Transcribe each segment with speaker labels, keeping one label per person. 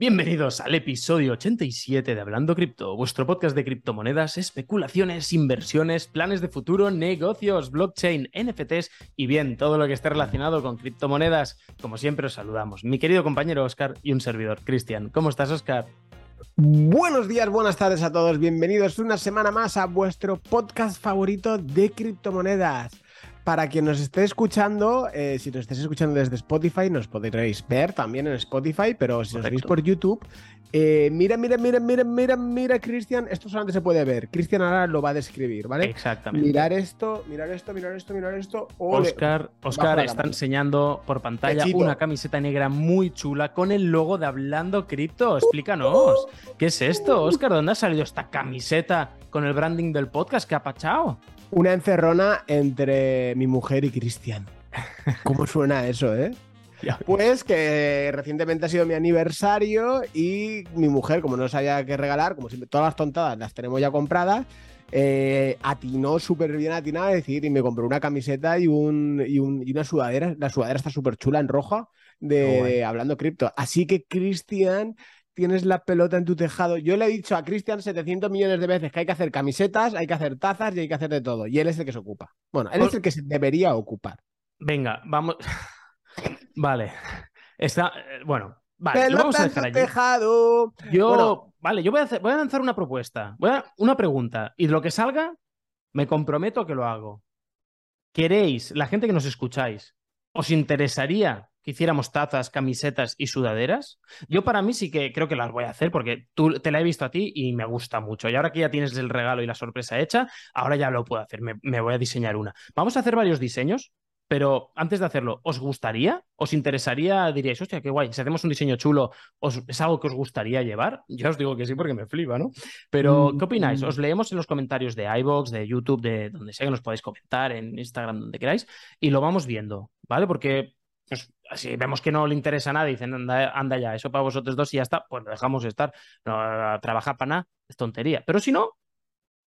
Speaker 1: Bienvenidos al episodio 87 de Hablando Cripto, vuestro podcast de criptomonedas, especulaciones, inversiones, planes de futuro, negocios, blockchain, NFTs y bien, todo lo que esté relacionado con criptomonedas. Como siempre os saludamos, mi querido compañero Oscar y un servidor, Cristian. ¿Cómo estás, Oscar?
Speaker 2: Buenos días, buenas tardes a todos. Bienvenidos una semana más a vuestro podcast favorito de criptomonedas. Para quien nos esté escuchando, eh, si nos estéis escuchando desde Spotify, nos podréis ver también en Spotify, pero si os veis por YouTube, eh, mira, mira, mira, mira, mira, mira, Cristian, esto solamente se puede ver. Cristian ahora lo va a describir, ¿vale?
Speaker 1: Exactamente.
Speaker 2: Mirar esto, mirar esto, mirar esto, mirar esto.
Speaker 1: Oscar, Oscar está enseñando por pantalla una camiseta negra muy chula con el logo de Hablando Cripto. Explícanos, ¿qué es esto, Oscar? ¿Dónde ha salido esta camiseta con el branding del podcast? ¿Qué ha pachado?
Speaker 2: Una encerrona entre mi mujer y Cristian. ¿Cómo suena eso, eh? Pues que recientemente ha sido mi aniversario y mi mujer, como no sabía qué regalar, como siempre, todas las tontadas las tenemos ya compradas, eh, atinó súper bien atinada a decir y me compró una camiseta y, un, y, una sudadera. La sudadera está súper chula en roja de Hablando Cripto. Así que Cristian tienes la pelota en tu tejado. Yo le he dicho a Cristian 700 millones de veces que hay que hacer camisetas, hay que hacer tazas y hay que hacer de todo. Y él es el que se ocupa. Bueno, él es el que se debería ocupar.
Speaker 1: Venga, vamos. vale. Está. Eh, bueno, vale. vamos a dejar allí.
Speaker 2: Tejado.
Speaker 1: Yo. Vale, yo voy a, hacer, voy a lanzar una propuesta. Voy a, una pregunta. Y de lo que salga, me comprometo que lo hago. ¿Queréis, la gente que nos escucháis, os interesaría que hiciéramos tazas, camisetas y sudaderas. Yo para mí sí que creo que las voy a hacer porque tú te la he visto a ti y me gusta mucho. Y ahora que ya tienes el regalo y la sorpresa hecha, ahora ya lo puedo hacer. Me, voy a diseñar una. Vamos a hacer varios diseños, pero antes de hacerlo, ¿os gustaría? ¿Os interesaría? Diríais, hostia, qué guay, si hacemos un diseño chulo, ¿es algo que os gustaría llevar? Yo os digo que sí porque me flipa, ¿no? Pero, mm, ¿qué opináis? Mm. Os leemos en los comentarios de iBox, de YouTube, de donde sea que nos podáis comentar, en Instagram, donde queráis, y lo vamos viendo, ¿vale? Porque pues si vemos que no le interesa a nadie, dicen, anda, ya, eso para vosotros dos y ya está, pues lo dejamos estar. No, trabajar para nada es tontería. Pero si no,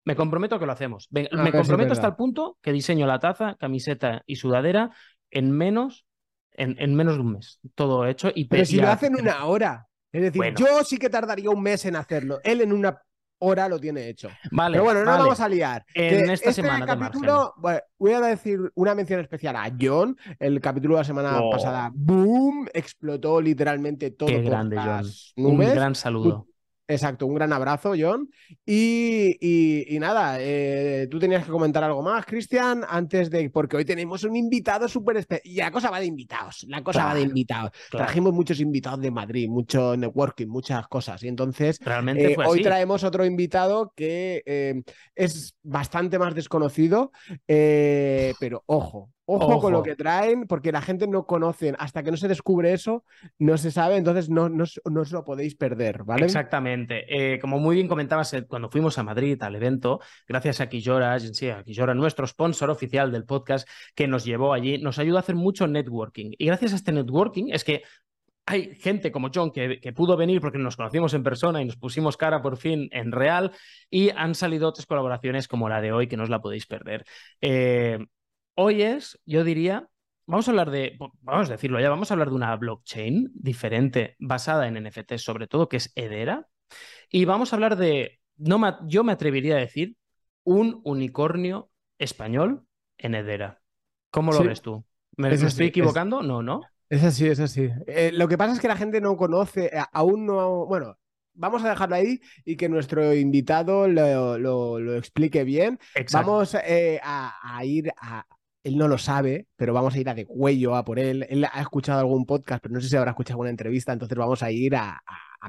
Speaker 1: me comprometo a que lo hacemos. me comprometo hasta el punto que diseño la taza, camiseta y sudadera en menos, en, menos de un mes. Todo hecho. Y
Speaker 2: Pero si lo hacen una hora. Es decir, yo sí que tardaría un mes en hacerlo. Él en una hora lo tiene hecho.
Speaker 1: Vale.
Speaker 2: Pero bueno, no vamos a liar.
Speaker 1: En esta este semana
Speaker 2: capítulo, voy a decir una mención especial a John. El capítulo de la semana oh. pasada, boom, explotó literalmente todo.
Speaker 1: Qué grande, John. Un gran saludo.
Speaker 2: Exacto, un gran abrazo, John. Y, nada, eh, tú tenías que comentar algo más, Cristian, antes de. Porque hoy tenemos un invitado súper especial. Y la cosa va de invitados. La cosa va de invitados. Trajimos muchos invitados de Madrid, mucho networking, muchas cosas. Y entonces,
Speaker 1: Realmente eh,
Speaker 2: hoy traemos otro invitado que eh, es bastante más desconocido. pero ojo, Ojo, con lo que traen, porque la gente no conoce, hasta que no se descubre eso, no se sabe, entonces no, no, os lo podéis perder, ¿vale?
Speaker 1: Exactamente. Eh, como muy bien comentabas eh, cuando fuimos a Madrid al evento, gracias a Quillora, Quillora, nuestro sponsor oficial del podcast, que nos llevó allí, nos ayudó a hacer mucho networking. Y gracias a este networking es que hay gente como John que, que, pudo venir porque nos conocimos en persona y nos pusimos cara por fin en real y han salido otras colaboraciones como la de hoy que no os la podéis perder. Eh, Hoy es, yo diría, vamos a hablar de, vamos a decirlo ya, vamos a hablar de una blockchain diferente basada en NFT, sobre todo, que es Edera. Y vamos a hablar de, no yo me atrevería a decir, un unicornio español en Edera. ¿Cómo lo ves tú? ¿Me, estoy equivocando? no, ¿no?
Speaker 2: Es así, es así. Eh, lo que pasa es que la gente no conoce, eh, aún no, bueno, vamos a dejarlo ahí y que nuestro invitado lo, explique bien. Vamos eh, a, ir a, él no lo sabe, pero vamos a ir a de cuello a por él. Él ha escuchado algún podcast, pero no sé si habrá escuchado alguna entrevista, entonces vamos a ir a,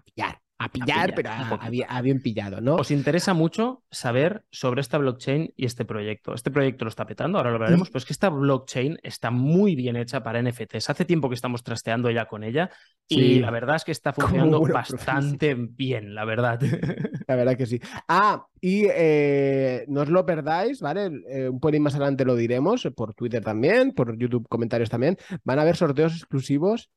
Speaker 2: pillar. A pillar, pero a, bien pillado, ¿no?
Speaker 1: Os interesa mucho saber sobre esta blockchain y este proyecto. Este proyecto lo está petando, ahora lo veremos, pero es que esta blockchain está muy bien hecha para NFTs. Hace tiempo que estamos trasteando ya con ella y la verdad es que está funcionando bastante bien, la verdad.
Speaker 2: La verdad que sí. Ah, y eh, no os lo perdáis, ¿vale? Eh, un poquito más adelante lo diremos, por Twitter también, por YouTube comentarios también. Van a haber sorteos exclusivos.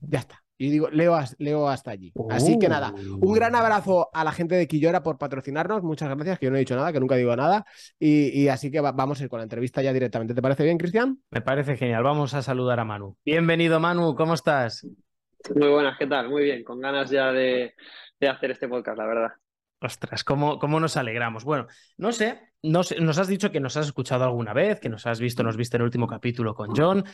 Speaker 2: Ya está. Y digo, leo, leo hasta allí. Así que nada, un gran uh. abrazo a la gente de Quillora por patrocinarnos. Muchas gracias, que yo no he dicho nada, que nunca digo nada. Y, así que vamos a ir con la entrevista ya directamente. ¿Te parece bien, Cristian?
Speaker 1: Me parece genial. Vamos a saludar a Manu. Bienvenido, Manu. ¿Cómo estás?
Speaker 3: Muy buenas, ¿qué tal? Muy bien, con ganas ya de, hacer este podcast, la verdad.
Speaker 1: Ostras, ¿cómo, ¿cómo, nos alegramos? Bueno, no sé, no sé, nos has dicho que nos has escuchado alguna vez, que nos has visto, nos viste en el último capítulo con John.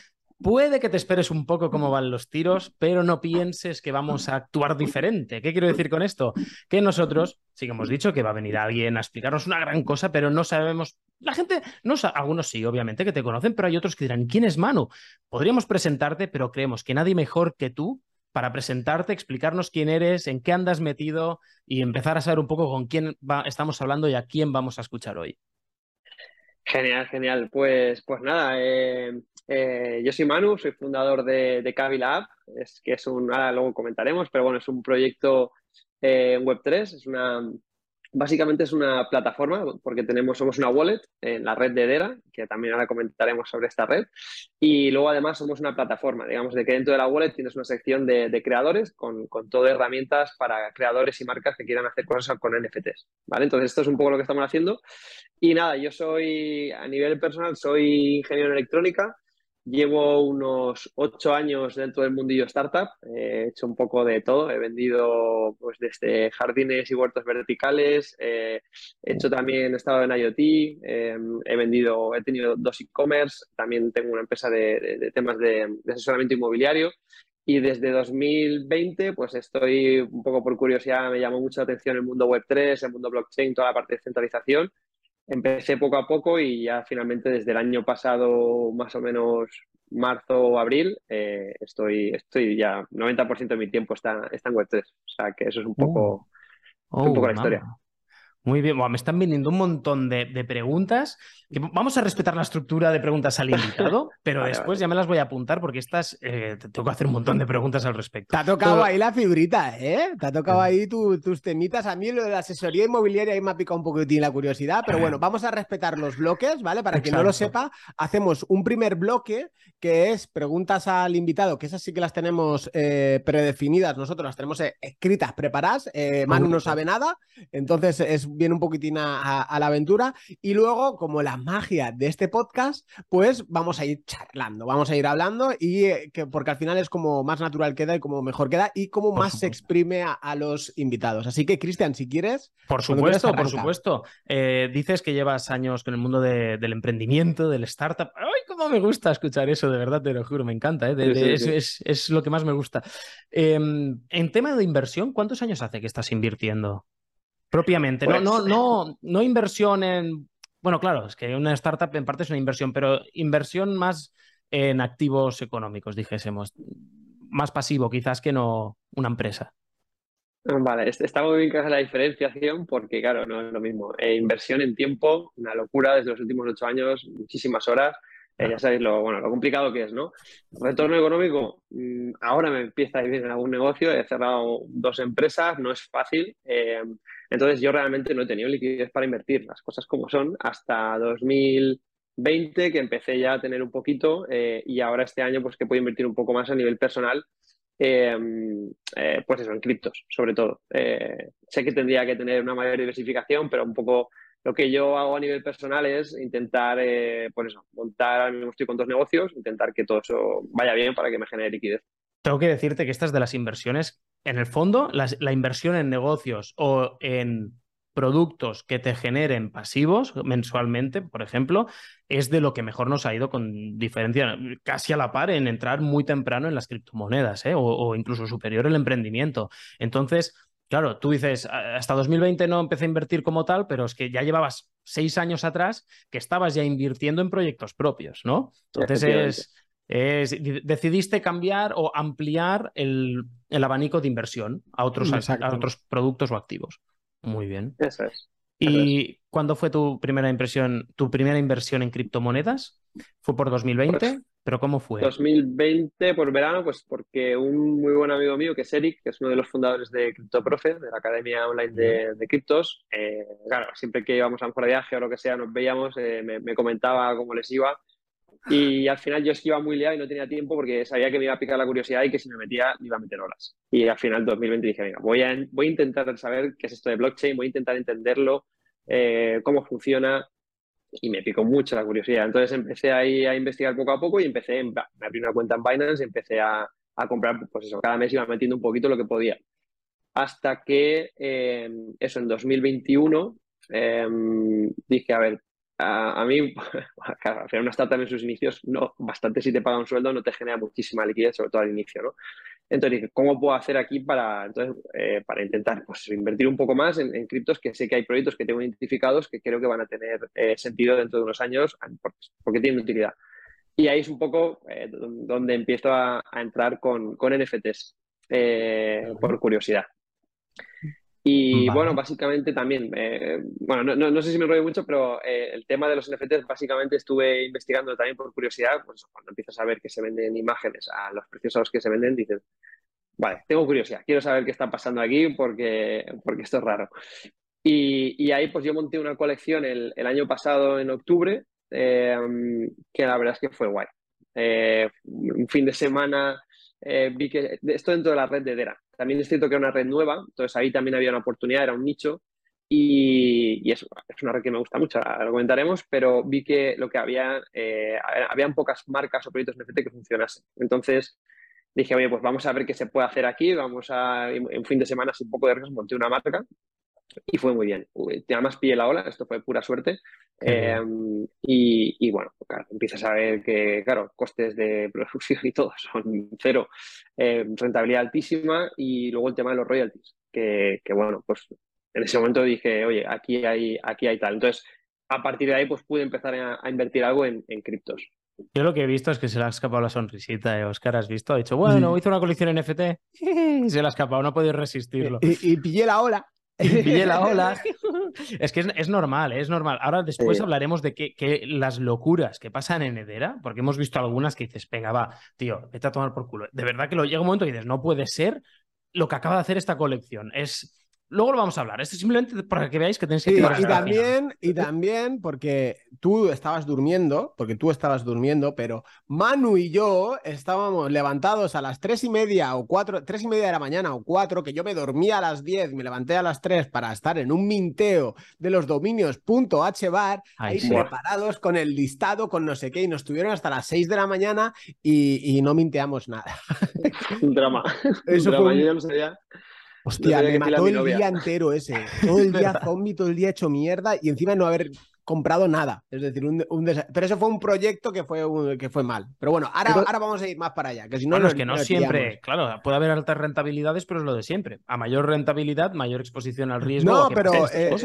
Speaker 1: Puede que te esperes un poco cómo van los tiros, pero no pienses que vamos a actuar diferente. ¿Qué quiero decir con esto? Que nosotros sí que hemos dicho que va a venir alguien a explicarnos una gran cosa, pero no sabemos. La gente, no algunos sí, obviamente, que te conocen, pero hay otros que dirán, ¿quién es Manu? Podríamos presentarte, pero creemos que nadie mejor que tú para presentarte, explicarnos quién eres, en qué andas metido y empezar a saber un poco con quién estamos hablando y a quién vamos a escuchar hoy.
Speaker 3: Genial, genial. Pues, pues nada, eh, eh, yo soy Manu, soy fundador de, de es que es un, ahora luego comentaremos, pero bueno, es un proyecto eh, en Web3, es una, Básicamente es una plataforma porque tenemos, somos una wallet en la red de Edera, que también ahora comentaremos sobre esta red. Y luego además somos una plataforma, digamos, de que dentro de la wallet tienes una sección de, creadores con, con todo herramientas para creadores y marcas que quieran hacer cosas con NFTs. ¿vale? Entonces esto es un poco lo que estamos haciendo. Y nada, yo soy, a nivel personal, soy ingeniero en electrónica. Llevo unos ocho años dentro del mundillo startup, he hecho un poco de todo, he vendido pues desde jardines y huertos verticales, eh, he hecho también, he estado en IoT, eh, he vendido, he tenido dos e-commerce, también tengo una empresa de, temas de, asesoramiento inmobiliario y desde 2020 pues estoy un poco por curiosidad, me llamó mucho la atención el mundo Web3, el mundo blockchain, toda la parte de centralización empecé poco a poco y ya finalmente desde el año pasado, más o menos marzo o abril, eh, estoy, estoy ya 90% de mi tiempo está, está en Web3. O sea que eso es un poco, un poco la oh, historia.
Speaker 1: Muy bien, me están viniendo un montón de, preguntas. vamos a respetar la estructura de preguntas al invitado, pero después ya me las voy a apuntar porque estas eh, tengo que hacer un montón de preguntas al respecto.
Speaker 2: Te ha tocado ahí la figurita, ¿eh? Te ha tocado ahí tus temitas. A mí lo de la asesoría inmobiliaria ahí me ha picado un poquitín la curiosidad, pero bueno, vamos a respetar los bloques, ¿vale? Para quien no lo sepa, hacemos un primer bloque que es preguntas al invitado, que esas sí que las tenemos eh, predefinidas, nosotros las tenemos eh, escritas, preparadas. Manu no sabe nada, entonces es viene un poquitín a, la aventura. Y luego, como la magia de este podcast, pues vamos a ir charlando, vamos a ir hablando y eh, que, porque al final es como más natural queda y como mejor queda y como más se exprime a, los invitados. Así que, Cristian, si quieres.
Speaker 1: Por supuesto, por supuesto. Eh, dices que llevas años con el mundo del emprendimiento, del startup. ¡Ay, cómo me gusta escuchar eso! De verdad, te lo juro, me encanta. ¿eh? es, lo que más me gusta. Em, en tema de inversión, ¿cuántos años hace que estás invirtiendo? Propiamente, no, no, no, no inversión en. Bueno, claro, es que una startup en parte es una inversión, pero inversión más en activos económicos, dijésemos. Más pasivo, quizás, que no una empresa.
Speaker 3: Vale, está muy bien que haga la diferenciación porque, claro, no es lo mismo. Eh, inversión en tiempo, una locura desde los últimos ocho años, muchísimas horas. Eh, ya sabéis lo, bueno, lo complicado que es, ¿no? Retorno económico, mm, ahora me empieza a ir bien en algún negocio, he cerrado dos empresas, no es fácil. Eh, entonces yo realmente no he tenido liquidez para invertir, las cosas como son, hasta 2020 que empecé ya a tener un poquito eh, y ahora este año pues que puedo invertir un poco más a nivel personal, pues eso, en criptos sobre todo. sé que tendría que tener una mayor diversificación, pero un poco lo que yo hago a nivel personal es intentar, eh, pues eso, montar, ahora mismo estoy con dos negocios, intentar que todo eso vaya bien para que me genere liquidez.
Speaker 1: Tengo que decirte que estas de las inversiones, en el fondo, la inversión en negocios o en productos que te generen pasivos mensualmente, por ejemplo, es de lo que mejor nos ha ido con diferencia, casi a la par en entrar muy temprano en las criptomonedas ¿eh? o, o, incluso superior el emprendimiento. Entonces, Claro, tú dices, hasta 2020 no empecé a invertir como tal, pero es que ya llevabas seis años atrás que estabas ya invirtiendo en proyectos propios, ¿no? Entonces es, decidiste cambiar o ampliar el, abanico de inversión a otros, a otros productos o activos. Muy bien.
Speaker 3: Eso es.
Speaker 1: ¿Y cuándo fue tu primera impresión, tu primera inversión en criptomonedas? ¿Fue por 2020? ¿Pero cómo fue?
Speaker 3: 2020 por verano, pues porque un muy buen amigo mío, que es Eric, que es uno de los fundadores de CryptoProfe, de la Academia Online de, Criptos, eh, claro, siempre que íbamos a un viaje o lo que sea, nos veíamos, eh, me, comentaba cómo les iba. Y al final yo es que iba muy liado y no tenía tiempo porque sabía que me iba a picar la curiosidad y que si me metía me iba a meter horas. Y al final 2020 dije, venga, voy a, voy a intentar saber qué es esto de blockchain, voy a intentar entenderlo, eh, cómo funciona y me picó mucho la curiosidad. Entonces empecé ahí a investigar poco a poco y empecé, me abrí una cuenta en Binance empecé a, a comprar, pues eso, cada mes iba metiendo un poquito lo que podía. Hasta que, eh, eso, en 2021, em, dije, a ver, a, mí, claro, al final una startup en sus inicios, no, bastante si te paga un sueldo, no te genera muchísima liquidez, sobre todo al inicio, ¿no? Entonces ¿cómo puedo hacer aquí para, entonces, eh, para intentar pues, invertir un poco más en, criptos que sé que hay proyectos que tengo identificados que creo que van a tener eh, sentido dentro de unos años porque, tienen utilidad? Y ahí es un poco eh, donde empiezo a, entrar con, con NFTs, por curiosidad. Y bueno, básicamente también, eh, bueno, no, no, sé si me enrollo mucho, pero eh, el tema de los NFTs básicamente estuve investigando también por curiosidad, pues cuando empiezas a ver que se venden imágenes a los precios a los que se venden, dices, vale, tengo curiosidad, quiero saber qué está pasando aquí porque, porque esto es raro. Y, y ahí pues yo monté una colección el, el año pasado en octubre, eh, que la verdad es que fue guay. un fin de semana vi que esto dentro de la red de Dera. También es cierto que era una red nueva, entonces ahí también había una oportunidad, era un nicho. Y, es, una red que me gusta mucho, lo comentaremos, pero vi que lo que había, eh, habían pocas marcas o proyectos NFT que funcionasen. Entonces dije, oye, pues vamos a ver qué se puede hacer aquí, vamos a, en fin de semana, sin poco de riesgo, monté una marca y fue muy bien. Además pillé la ola, esto fue pura suerte. Em, y, bueno, claro, empiezas a ver que, claro, costes de producción y todo son cero, em, rentabilidad altísima y luego el tema de los royalties, que, bueno, pues en ese momento dije, oye, aquí hay, aquí hay tal. Entonces, a partir de ahí, pues pude empezar a, invertir algo en, criptos.
Speaker 1: Yo lo que he visto es que se le ha escapado la sonrisita, ¿eh? Oscar, ¿has visto? Ha dicho, bueno, hizo una colección NFT y se le ha escapado, no ha podido resistirlo.
Speaker 2: y pillé la ola.
Speaker 1: Pillé la ola. Es que es, normal, es normal. Ahora después hablaremos de que, las locuras que pasan en Edera, porque hemos visto algunas que dices, venga, va, tío, vete a tomar por culo. De verdad que lo llega un momento y dices, no puede ser lo que acaba de hacer esta colección. Es Luego lo vamos a hablar. Esto es simplemente para que veáis que tenéis que
Speaker 2: y, y también Y también porque tú estabas durmiendo, porque tú estabas durmiendo, pero Manu y yo estábamos levantados a las tres y media o cuatro, tres y media de la mañana o cuatro, que yo me dormía a las diez, me levanté a las tres para estar en un minteo de los dominios .hbar, ahí preparados con el listado, con no sé qué, y nos tuvieron hasta las seis de la mañana y, no minteamos nada.
Speaker 3: un drama. Eso un drama. Yo ya no sabía
Speaker 2: Hostia, me mató el día entero ese. Todo el día zombie, todo el día hecho mierda y encima no haber comprado nada. Es decir, un, pero eso fue un proyecto que fue, que fue mal. Pero bueno, ahora, ahora vamos a ir más para allá. Que si no,
Speaker 1: es que no siempre, claro, puede haber altas rentabilidades, pero es lo de siempre. A mayor rentabilidad, mayor exposición al riesgo.
Speaker 2: No, pero eh,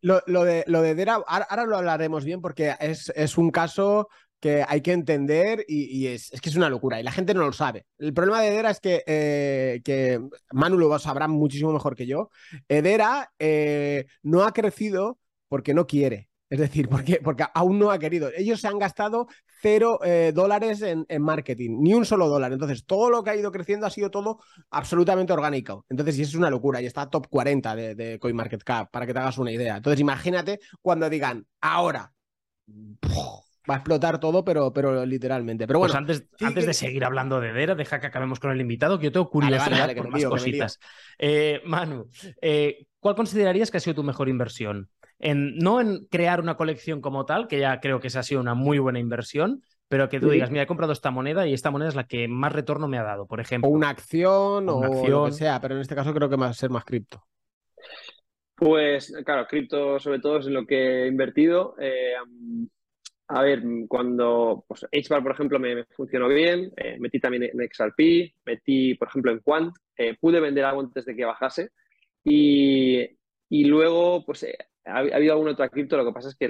Speaker 2: lo, de, lo de Dera, ahora, lo hablaremos bien porque es, es un caso que hay que entender y, es, que es una locura y la gente no lo sabe. El problema de Edera es que, eh, que Manu lo sabrá muchísimo mejor que yo. Edera eh, no ha crecido porque no quiere. Es decir, porque, porque aún no ha querido. Ellos se han gastado cero eh, dólares en, marketing, ni un solo dólar. Entonces, todo lo que ha ido creciendo ha sido todo absolutamente orgánico. Entonces, y eso es una locura. Y está top 40 de, de CoinMarketCap, para que te hagas una idea. Entonces, imagínate cuando digan, ahora va a explotar todo, pero, pero literalmente. Pero pues
Speaker 1: bueno, antes, antes de seguir hablando de Dera, deja que acabemos con el invitado, que yo tengo curiosidad por más cositas. Eh, Manu, eh, ¿cuál considerarías que ha sido tu mejor inversión? En, no en crear una colección como tal, que ya creo que esa ha sido una muy buena inversión, pero que tú digas, mira, he comprado esta moneda y esta moneda es la que más retorno me ha dado, por ejemplo.
Speaker 2: O una acción o, lo que sea, pero en este caso creo que va a ser más cripto.
Speaker 3: Pues claro, cripto sobre todo es en lo que he invertido. Eh, a ver, cuando pues, HBAR, por ejemplo, me, funcionó bien, eh, metí también en XRP, metí, por ejemplo, en Quant, eh, pude vender algo antes de que bajase. Y, luego, pues, eh, ha, habido alguna otra cripto, lo que pasa es que,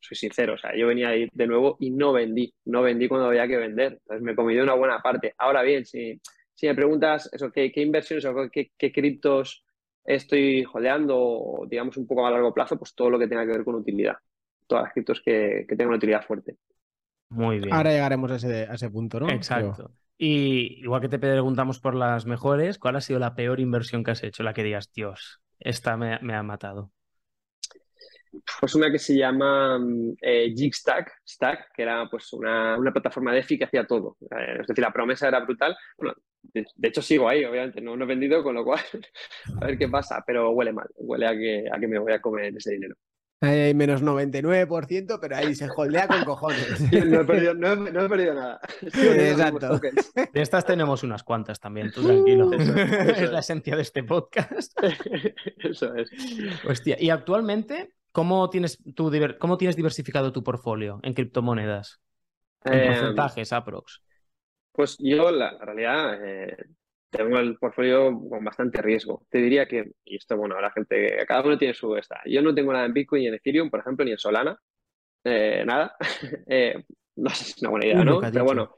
Speaker 3: soy sincero, o sea, yo venía ahí de nuevo y no vendí, no vendí cuando había que vender, entonces me comí de una buena parte. Ahora bien, si, si me preguntas eso, ¿qué, inversiones o qué, qué criptos estoy jodeando, digamos, un poco a largo plazo, pues todo lo que tenga que ver con utilidad todas las criptos que, tengan una utilidad fuerte.
Speaker 1: Muy bien.
Speaker 2: Ahora llegaremos a ese, a ese punto, ¿no?
Speaker 1: Exacto. Y igual que te preguntamos por las mejores, ¿cuál ha sido la peor inversión que has hecho? La que digas, Dios, esta me, ha matado.
Speaker 3: Pues una que se llama eh, Jigstack, Stack, que era pues una, plataforma de EFI que hacía todo. Eh, es decir, la promesa era brutal. Bueno, de, hecho sigo ahí, obviamente, no, no, he vendido, con lo cual a ver qué pasa, pero huele mal, huele a que, a que me voy a comer ese dinero.
Speaker 2: Hay menos 99%, pero ahí se holdea con cojones.
Speaker 3: No he perdido, nada.
Speaker 2: Exacto.
Speaker 1: De estas tenemos unas cuantas también, tú tranquilo. es la esencia de este podcast.
Speaker 3: Eso es.
Speaker 1: Hostia, y actualmente, ¿cómo tienes, tu, cómo tienes diversificado tu portfolio en criptomonedas? En eh, porcentajes, aprox.
Speaker 3: Pues yo, la, realidad, eh, tengo el portfolio con bastante riesgo. Te diría que, y esto, bueno, la gente, cada uno tiene su esta. Yo no tengo nada en Bitcoin ni en Ethereum, por ejemplo, ni en Solana. Eh, nada. Eh, no sé si es una buena idea, ¿no? Pero bueno,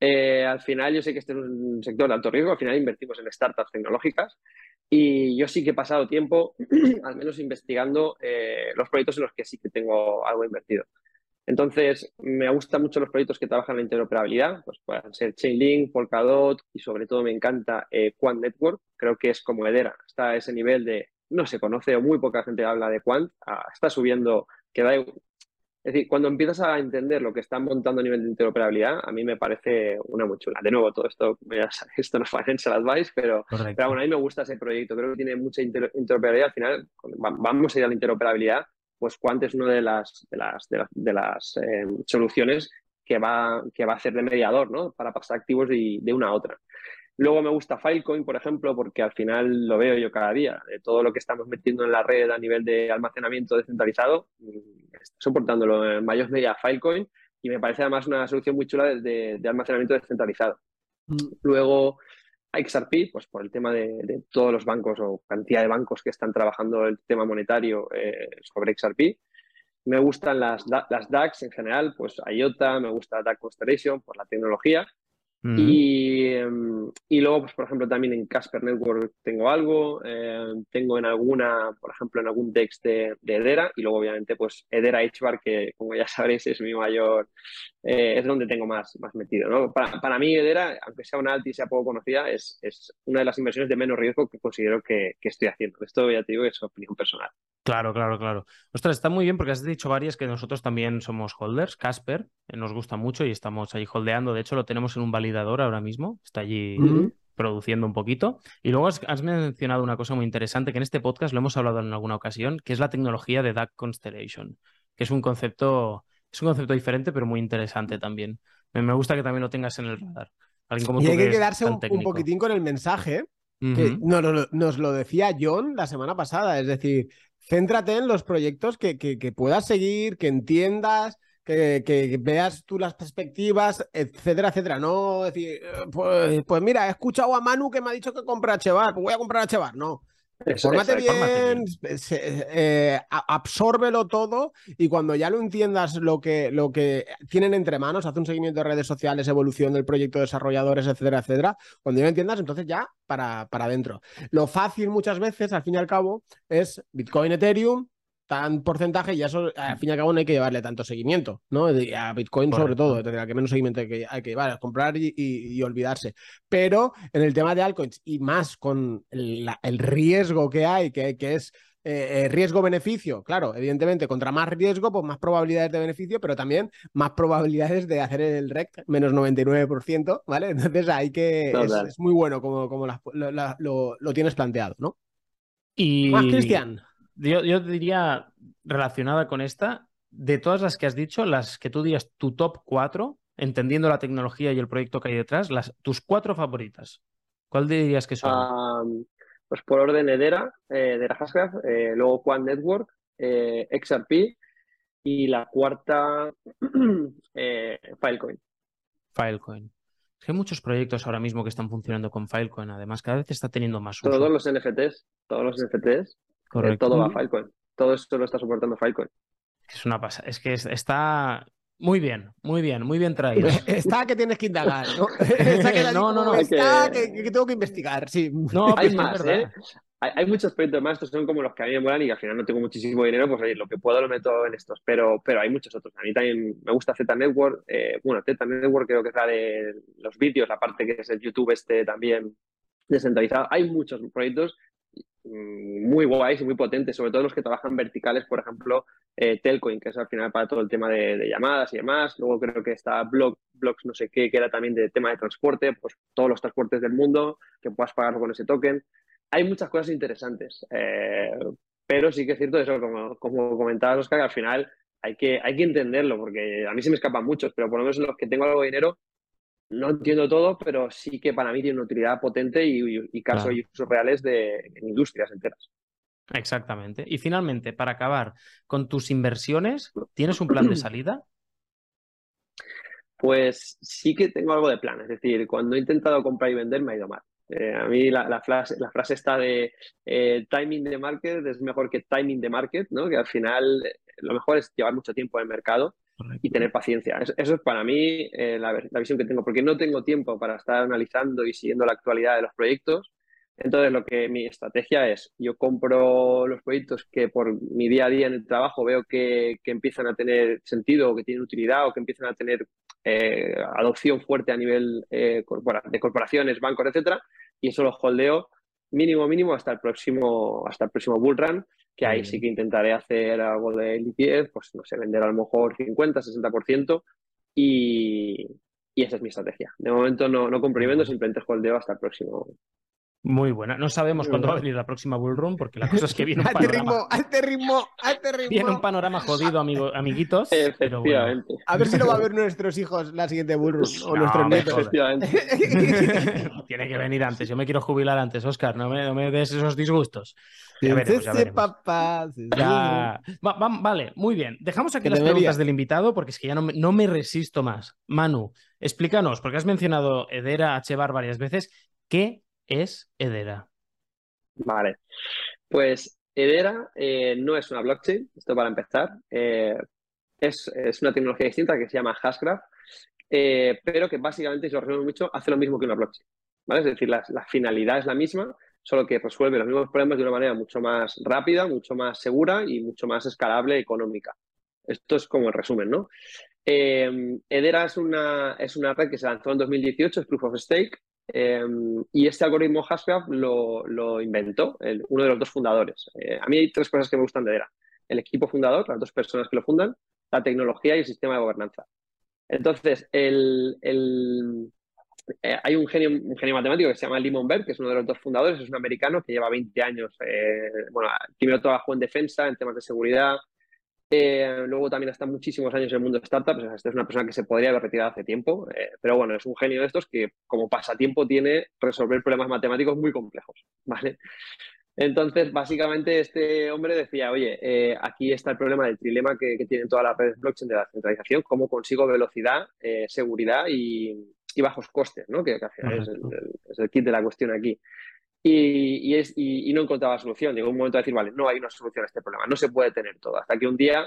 Speaker 3: eh, al final yo sé que este es un sector de alto riesgo. Al final invertimos en startups tecnológicas. Y yo sí que he pasado tiempo, al menos investigando los proyectos en los que sí que tengo algo invertido. Entonces, me gustan mucho los proyectos que trabajan en la interoperabilidad, pues pueden ser Chainlink, Polkadot y sobre todo me encanta eh, Quant Network. Creo que es como Edera, está a ese nivel de no se conoce o muy poca gente habla de Quant, ah, está subiendo, que da Es decir, cuando empiezas a entender lo que están montando a nivel de interoperabilidad, a mí me parece una muy chula. De nuevo, todo esto, esto no es financial advice, pero, pero bueno, a mí me gusta ese proyecto. Creo que tiene mucha interoperabilidad. Al final, vamos a ir a la interoperabilidad pues Quant es una de las, de las, de las, eh, soluciones que va, que va a hacer de mediador ¿no? para pasar activos de, de, una a otra. Luego me gusta Filecoin, por ejemplo, porque al final lo veo yo cada día. De todo lo que estamos metiendo en la red a nivel de almacenamiento descentralizado, mm, está soportándolo en mayor medida Filecoin y me parece además una solución muy chula de, de almacenamiento descentralizado. Mm. Luego, XRP, pues por el tema de, todos los bancos o cantidad de bancos que están trabajando el tema monetario eh, sobre XRP. Me gustan las, las DAX en general, pues IOTA, me gusta DAX Constellation por la tecnología y, em, y, luego, pues, por ejemplo, también en Casper Network tengo algo, em, tengo en alguna, por ejemplo, en algún DEX de, de, Edera y luego, obviamente, pues Edera HBAR, que como ya sabréis es mi mayor, eh, es donde tengo más, más metido. ¿no? Para, para, mí, Edera, aunque sea una alta y sea poco conocida, es, es, una de las inversiones de menos riesgo que considero que, que estoy haciendo. Esto ya te digo, es opinión personal.
Speaker 1: Claro, claro, claro. Ostras, está muy bien porque has dicho varias que nosotros también somos holders. Casper eh, nos gusta mucho y estamos ahí holdeando. De hecho, lo tenemos en un validador ahora mismo. Está allí produciendo un poquito. Y luego has, mencionado una cosa muy interesante que en este podcast lo hemos hablado en alguna ocasión, que es la tecnología de DAC Constellation, que es un concepto, es un concepto diferente, pero muy interesante también. Me, gusta que también lo tengas en el radar.
Speaker 2: y hay que, quedarse un, poquitín con el mensaje. Que nos lo decía John la semana pasada, es decir, céntrate en los proyectos que, que, puedas seguir, que entiendas, que, veas tú las perspectivas, etcétera, etcétera. No decir, eh, pues, pues, mira, he escuchado a Manu que me ha dicho que compra Chevar, pues voy a comprar a Chevar. No. Fórmate bien, eh, absórbelo todo y cuando ya lo entiendas lo que, lo que tienen entre manos, haz un seguimiento de redes sociales, evolución del proyecto, desarrolladores, etcétera, etcétera. Cuando ya lo entiendas, entonces ya para, para adentro. Lo fácil muchas veces, al fin y al cabo, es Bitcoin, Ethereum, tan porcentaje y eso al fin y al cabo no hay que llevarle tanto seguimiento, ¿no? A Bitcoin sobre todo, a que menos seguimiento hay que, hay que llevar, comprar y, olvidarse. Pero en el tema de altcoins y más con el, riesgo que hay, que, que es eh, eh, riesgo-beneficio, claro, evidentemente, contra más riesgo, pues más probabilidades de beneficio, pero también más probabilidades de hacer el REC menos 99%, ¿vale? Entonces hay que... Es, muy bueno como, como lo, lo, tienes planteado, ¿no?
Speaker 1: Y...
Speaker 2: Más, Cristian
Speaker 1: yo, diría, relacionada con esta, de todas las que has dicho, las que tú dirías tu top 4, entendiendo la tecnología y el proyecto que hay detrás, las, tus cuatro favoritas. ¿Cuál dirías que son?
Speaker 3: pues por orden Edera, eh, de la eh, luego Quant Network, eh, XRP y la cuarta eh, Filecoin.
Speaker 1: Filecoin. hay muchos proyectos ahora mismo que están funcionando con Filecoin, además cada vez está teniendo más uso.
Speaker 3: Todos los NFTs, todos los NFTs Correcto. todo va Filecoin. Todo esto lo está soportando Filecoin.
Speaker 1: Es una pasada. Es que está muy bien, muy bien, muy bien traído.
Speaker 2: Está que tienes que indagar, ¿no? Está que no, no, no. Está que... tengo que investigar, sí.
Speaker 3: No, hay más, ¿eh? Hay, muchos proyectos más, estos son como los que a mí me molan y al final no tengo muchísimo dinero, pues oye, lo que puedo lo meto en estos, pero, pero hay muchos otros. A mí también me gusta Z Network, eh, bueno, Z Network creo que es la de los vídeos, la parte que es el YouTube este también descentralizado. Hay muchos proyectos muy guays y muy potentes, sobre todo los que trabajan verticales, por ejemplo, eh, Telcoin, que es al final para todo el tema de, llamadas y demás. Luego creo que está Blog, Blogs no sé qué, que era también de tema de transporte, pues todos los transportes del mundo, que puedas pagar con ese token. Hay muchas cosas interesantes. Eh, pero sí que es cierto eso, como, como comentabas, Oscar, que al final hay que, hay que entenderlo, porque a mí se me escapan muchos, pero por lo menos los que tengo algo de dinero, no entiendo todo, pero sí que para mí tiene una utilidad potente y, casos y usos reales de industrias enteras.
Speaker 1: Exactamente. Y finalmente, para acabar, con tus inversiones, ¿tienes un plan de salida?
Speaker 3: Pues sí que tengo algo de plan. Es decir, cuando he intentado comprar y vender me ha ido mal. Eh, a mí la, frase, la frase está de eh, timing de market es mejor que timing de market, ¿no? Que al final eh, lo mejor es llevar mucho tiempo en el mercado y tener paciencia. Eso, es para mí la, visión que tengo, porque no tengo tiempo para estar analizando y siguiendo la actualidad de los proyectos. Entonces, lo que mi estrategia es, yo compro los proyectos que por mi día a día en el trabajo veo que, que empiezan a tener sentido o que tienen utilidad o que empiezan a tener eh, adopción fuerte a nivel eh, de corporaciones, bancos, etcétera, y eso lo holdeo mínimo, mínimo hasta el próximo, hasta el próximo bull run, que ahí sí que intentaré hacer algo de liquidez, pues no sé, vender a lo mejor 50, 60% y, y esa es mi estrategia. De momento no, no compro ni vendo, simplemente holdeo hasta el próximo,
Speaker 1: muy buena. No sabemos cuándo va a venir la próxima Bull Run, porque la cosa es que viene un panorama.
Speaker 2: Ritmo, ritmo, ritmo.
Speaker 1: Viene un panorama jodido, amigo, amiguitos.
Speaker 3: Efectivamente.
Speaker 2: A ver si lo va a ver nuestros hijos la siguiente Bull Run o nuestros nietos.
Speaker 3: Efectivamente.
Speaker 1: Tiene que venir antes. Yo me quiero jubilar antes, Oscar. No me, no me des esos disgustos.
Speaker 2: Ya veremos, ya Papá,
Speaker 1: vale, muy bien. Dejamos aquí las preguntas del invitado porque es que ya no me, no me resisto más. Manu, explícanos, porque has mencionado Edera, H-Bar varias veces. ¿Qué es Edera?
Speaker 3: Vale, pues Edera eh, no es una blockchain, esto para empezar. Eh, es, una tecnología distinta que se llama Hashgraph, eh, pero que básicamente, si lo resumo mucho, hace lo mismo que una blockchain. ¿vale? Es decir, la, finalidad es la misma, solo que resuelve los mismos problemas de una manera mucho más rápida, mucho más segura y mucho más escalable económica. Esto es como el resumen, ¿no? Edera es una, es una red que se lanzó en 2018, es Proof of Stake, Em, y este algoritmo Hashgraph lo, inventó uno de los dos fundadores. Eh, a mí hay tres cosas que me gustan de ERA. El equipo fundador, las dos personas que lo fundan, la tecnología y el sistema de gobernanza. Entonces, el, eh, hay un genio, un genio matemático que se llama Limon Berg, que es uno de los dos fundadores, es un americano que lleva 20 años, eh, bueno, primero trabajó en defensa, en temas de seguridad, eh, luego también está muchísimos años en el mundo de startups. esta es una persona que se podría haber retirado hace tiempo, eh, pero bueno, es un genio de estos que como pasatiempo tiene resolver problemas matemáticos muy complejos, ¿vale? Entonces, básicamente este hombre decía, oye, eh, aquí está el problema del trilema que, tienen todas las redes blockchain de la centralización, cómo consigo velocidad, seguridad y, bajos costes, ¿no? Que, es, el, kit de la cuestión aquí. Y, es, y, no encontraba solución. Llegó un momento de decir, vale, no hay una solución a este problema, no se puede tener todo. Hasta que un día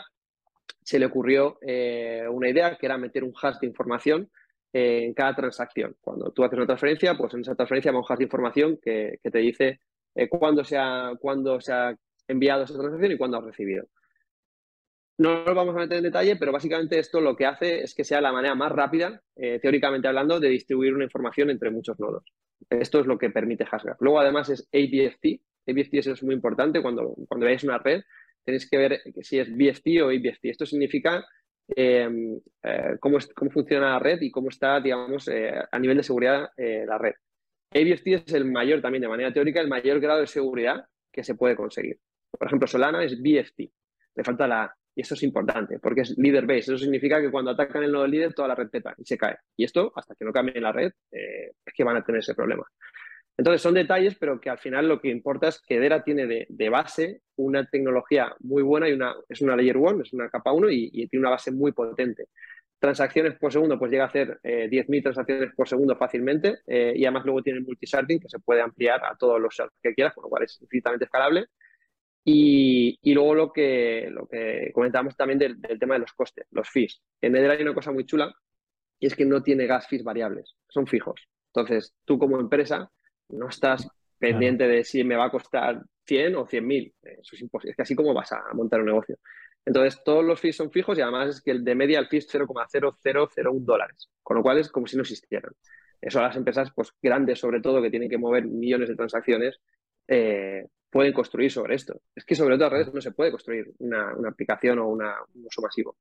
Speaker 3: se le ocurrió eh, una idea que era meter un hash de información en cada transacción. Cuando tú haces una transferencia, pues en esa transferencia va un hash de información que, te dice eh, cuándo, se ha, cuándo se ha enviado esa transacción y cuándo has recibido. No nos vamos a meter en detalle, pero básicamente esto lo que hace es que sea la manera más rápida, eh, teóricamente hablando, de distribuir una información entre muchos nodos. Esto es lo que permite Hashgraph. Luego, además, es ABFT. ABFT es muy importante cuando, cuando veáis una red. Tenéis que ver si es BFT o ABFT. Esto significa em, eh, cómo, cómo, funciona la red y cómo está, digamos, eh, a nivel de seguridad la red. ABFT es el mayor, también de manera teórica, el mayor grado de seguridad que se puede conseguir. Por ejemplo, Solana es BFT. Le falta la y eso es importante, porque es leader base. Eso significa que cuando atacan el nodo líder, toda la red peta y se cae. Y esto, hasta que no cambie la red, eh, es que van a tener ese problema. Entonces, son detalles, pero que al final lo que importa es que Dera tiene de, base una tecnología muy buena y una, es una layer 1, es una capa 1 y, tiene una base muy potente. Transacciones por segundo, pues llega a hacer 10.000 eh, transacciones por segundo fácilmente eh, y además luego tiene multisarding que se puede ampliar a todos los shards que quieras, con lo cual es infinitamente escalable y, luego lo que, lo que comentábamos también del, tema de los costes, los fees. En Edera hay una cosa muy chula y es que no tiene gas fees variables, son fijos. Entonces, tú como empresa no estás pendiente de si me va a costar 100 o 100 mil. Eso es imposible. Es que así como vas a montar un negocio. Entonces, todos los fees son fijos y además es que el de media el fee es 0,0001 dólares, con lo cual es como si no existieran. Eso a las empresas pues, grandes, sobre todo, que tienen que mover millones de transacciones, eh, pueden construir sobre esto. Es que sobre otras redes no se puede construir una, aplicación o un uso masivo.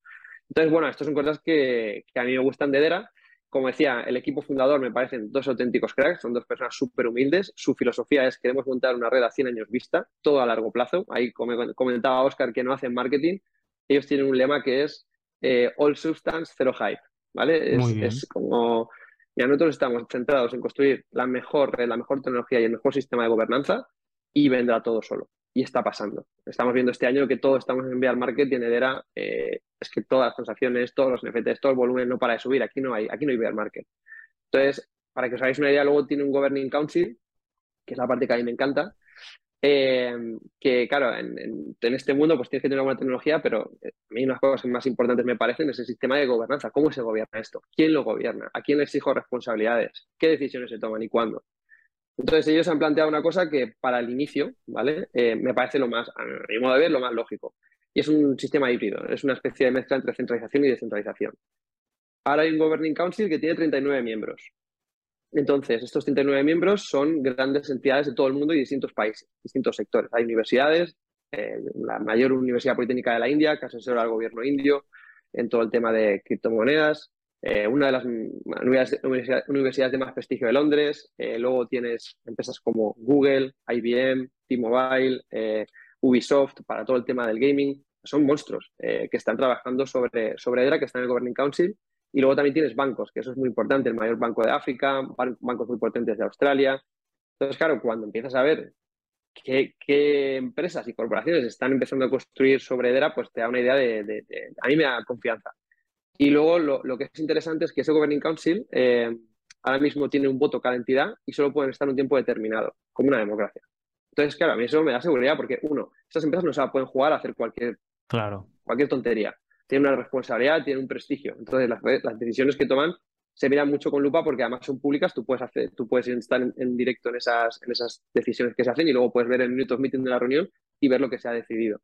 Speaker 3: Entonces, bueno, estas son cosas que, a mí me gustan de Dera como decía, el equipo fundador me parecen dos auténticos cracks, son dos personas súper humildes. Su filosofía es queremos montar una red a 100 años vista, todo a largo plazo. Ahí comentaba Oscar que no hacen marketing. Ellos tienen un lema que es eh, All Substance, Zero Hype. ¿Vale? Es, como. Ya nosotros estamos centrados en construir la mejor red, la mejor tecnología y el mejor sistema de gobernanza y vendrá todo solo. Y está pasando. Estamos viendo este año que todo estamos en enviar marketing, Edera, eh, es que todas las transacciones, todos los NFTs, todo el volumen no para de subir. Aquí no hay, aquí no hay bear market. Entonces, para que os hagáis una idea, luego tiene un governing council, que es la parte que a mí me encanta, eh, que claro, en, este mundo pues tienes que tener una buena tecnología, pero eh, a mí unas cosas más importantes me parecen es el sistema de gobernanza. ¿Cómo se gobierna esto? ¿Quién lo gobierna? ¿A quién le exijo responsabilidades? ¿Qué decisiones se toman y cuándo? Entonces ellos han planteado una cosa que para el inicio, ¿vale? Eh, me parece lo más, a mi modo de ver, lo más lógico. Y es un sistema híbrido, es una especie de mezcla entre centralización y descentralización. Ahora hay un Governing Council que tiene 39 miembros. Entonces, estos 39 miembros son grandes entidades de todo el mundo y distintos países, distintos sectores. Hay universidades, eh, la mayor universidad politécnica de la India, que asesora al gobierno indio en todo el tema de criptomonedas, eh, una de las universidades, de más prestigio de Londres. Eh, luego tienes empresas como Google, IBM, T-Mobile, eh, Ubisoft para todo el tema del gaming. Son monstruos que están trabajando sobre, sobre EDRA, que están en el Governing Council. Y luego también tienes bancos, que eso es muy importante, el mayor banco de África, bancos muy potentes de Australia. Entonces, claro, cuando empiezas a ver qué, empresas y corporaciones están empezando a construir sobre EDRA, pues te da una idea de, de, de a mí me da confianza. Y luego lo, que es interesante es que ese Governing Council eh, ahora mismo tiene un voto cada entidad y solo pueden estar un tiempo determinado, como una democracia. Entonces, claro, a mí eso me da seguridad porque, uno, estas empresas no se pueden jugar a hacer cualquier,
Speaker 1: claro.
Speaker 3: cualquier tontería. Tienen una responsabilidad, tienen un prestigio. Entonces, las, decisiones que toman se miran mucho con lupa porque además son públicas, tú puedes, hacer, tú puedes estar en, directo en esas, en esas decisiones que se hacen y luego puedes ver el minutos meeting de la reunión y ver lo que se ha decidido.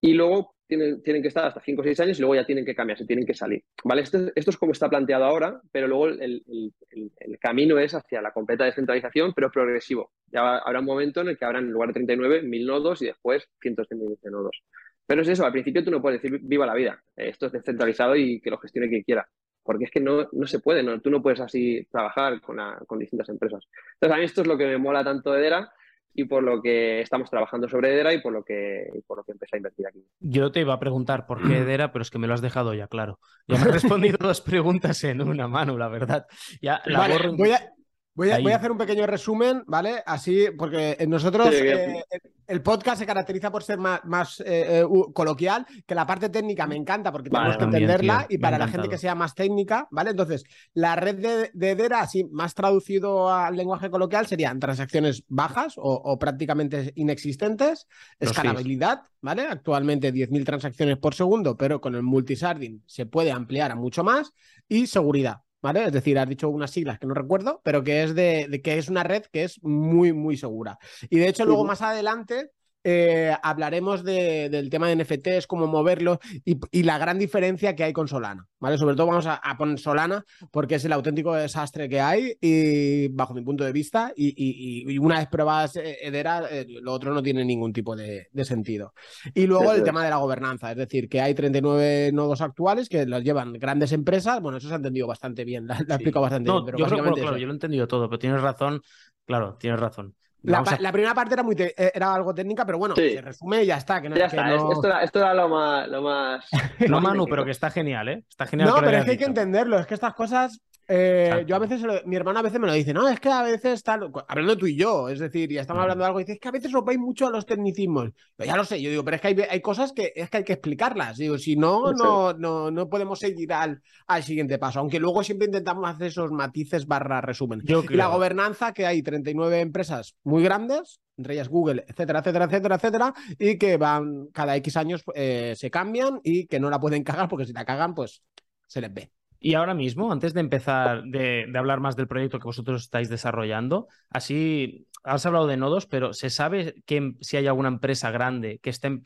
Speaker 3: Y luego tienen, tienen que estar hasta 5 o 6 años y luego ya tienen que cambiarse, tienen que salir. ¿Vale? Esto, esto es como está planteado ahora, pero luego el, el, camino es hacia la completa descentralización, pero progresivo. Ya habrá un momento en el que habrán en lugar de 39, 1000 nodos y después cientos de miles de nodos. Pero es eso, al principio tú no puedes decir viva la vida, esto es descentralizado y que lo gestione quien quiera, porque es que no, no se puede, no, tú no puedes así trabajar con, con distintas empresas. Entonces a mí esto es lo que me mola tanto de Dera, y por lo que estamos trabajando sobre Edera y por lo que, por lo que empecé a invertir aquí.
Speaker 1: Yo te iba a preguntar por qué Edera, pero es que me lo has dejado ya claro. Ya me has respondido dos preguntas en una mano, la verdad. Ya la
Speaker 2: voy, a, voy, a, voy, a, hacer un pequeño resumen, ¿vale? Así, porque nosotros eh, el podcast se caracteriza por ser más, más eh, eh, coloquial, que la parte técnica me encanta porque tenemos que entenderla y para la gente que sea más técnica, ¿vale? Entonces, la red de, de Edera, así más traducido al lenguaje coloquial, serían transacciones bajas o, prácticamente inexistentes, escalabilidad, ¿vale? Actualmente 10.000 transacciones por segundo, pero con el multisarding se puede ampliar a mucho más y seguridad. ¿Vale? Es decir, has dicho unas siglas que no recuerdo, pero que es de, que es una red que es muy, muy segura. Y de hecho, luego más adelante eh, hablaremos del tema de NFTs, cómo moverlo y, la gran diferencia que hay con Solana, ¿vale? Sobre todo vamos a, poner Solana porque es el auténtico desastre que hay y bajo mi punto de vista y, una vez probadas Edera, eh, lo otro no tiene ningún tipo de, sentido. Y luego el tema de la gobernanza, es decir, que hay 39 nodos actuales que los llevan grandes empresas, bueno, eso se ha entendido bastante bien, lo he explicado bastante bien. Pero
Speaker 1: yo, claro, yo lo he entendido todo, pero tienes razón, claro, tienes razón.
Speaker 2: La, primera parte era, muy eh, era algo técnica, pero bueno, se resume y ya está. Que
Speaker 3: ya está, Esto, era, lo más. Lo más...
Speaker 1: no, Manu, pero que está genial, ¿eh? Está genial.
Speaker 2: No, pero es que hay que entenderlo. Es que estas cosas eh, yo a veces, mi hermano a veces me lo dice, no, es que a veces tal, hablando tú y yo, es decir, ya estamos hablando de algo, y dice, es que a veces os vais mucho a los tecnicismos. ya lo sé, yo digo, pero es que hay, hay, cosas que es que hay que explicarlas. Digo, si no, no, no, no podemos seguir al, al siguiente paso. Aunque luego siempre intentamos hacer esos matices barra resumen. y la gobernanza, que hay 39 empresas muy grandes, entre ellas Google, etcétera, etcétera, etcétera, etcétera, y que van cada X años eh, se cambian y que no la pueden cagar porque si la cagan, pues se les ve.
Speaker 1: Y ahora mismo, antes de empezar de, hablar más del proyecto que vosotros estáis desarrollando, así has hablado de nodos, pero ¿se sabe que si hay alguna empresa grande que esté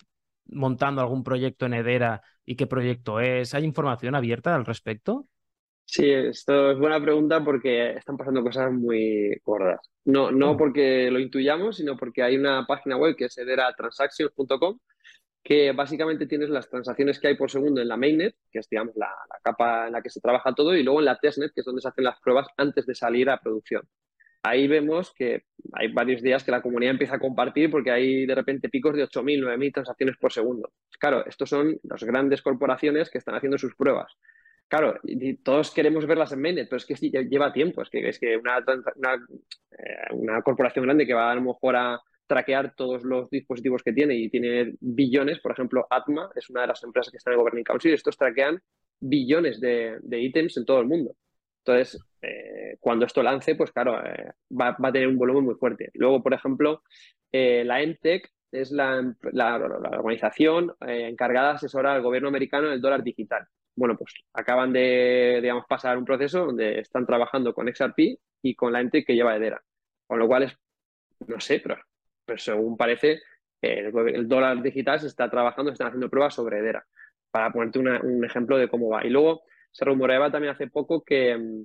Speaker 1: montando algún proyecto en Edera y qué proyecto es? ¿Hay información abierta al respecto?
Speaker 3: Sí, esto es buena pregunta porque están pasando cosas muy gordas. No, no porque lo intuyamos, sino porque hay una página web que es ederatransactions.com que básicamente tienes las transacciones que hay por segundo en la mainnet, que es digamos la, capa en la que se trabaja todo, y luego en la testnet, que es donde se hacen las pruebas antes de salir a producción. Ahí vemos que hay varios días que la comunidad empieza a compartir porque hay de repente picos de 8.000, 9.000 transacciones por segundo. Claro, estos son las grandes corporaciones que están haciendo sus pruebas. Claro, todos queremos verlas en mainnet, pero es que lleva tiempo. Es que, es que una, una, eh, una corporación grande que va a lo mejor a, traquear todos los dispositivos que tiene y tiene billones, por ejemplo, Atma es una de las empresas que está en el Governing Council, estos traquean billones de, ítems en todo el mundo. Entonces, eh, cuando esto lance, pues claro, eh, va, a tener un volumen muy fuerte. Luego, por ejemplo, eh, la ENTEC es la, organización encargada de asesorar al gobierno americano en el dólar digital. Bueno, pues acaban de, digamos, pasar un proceso donde están trabajando con XRP y con la ENTEC que lleva Edera. Con lo cual es, no sé, pero pero según parece, el, dólar digital se está trabajando, se están haciendo pruebas sobre Edera, para ponerte un ejemplo de cómo va. Y luego se rumoreaba también hace poco que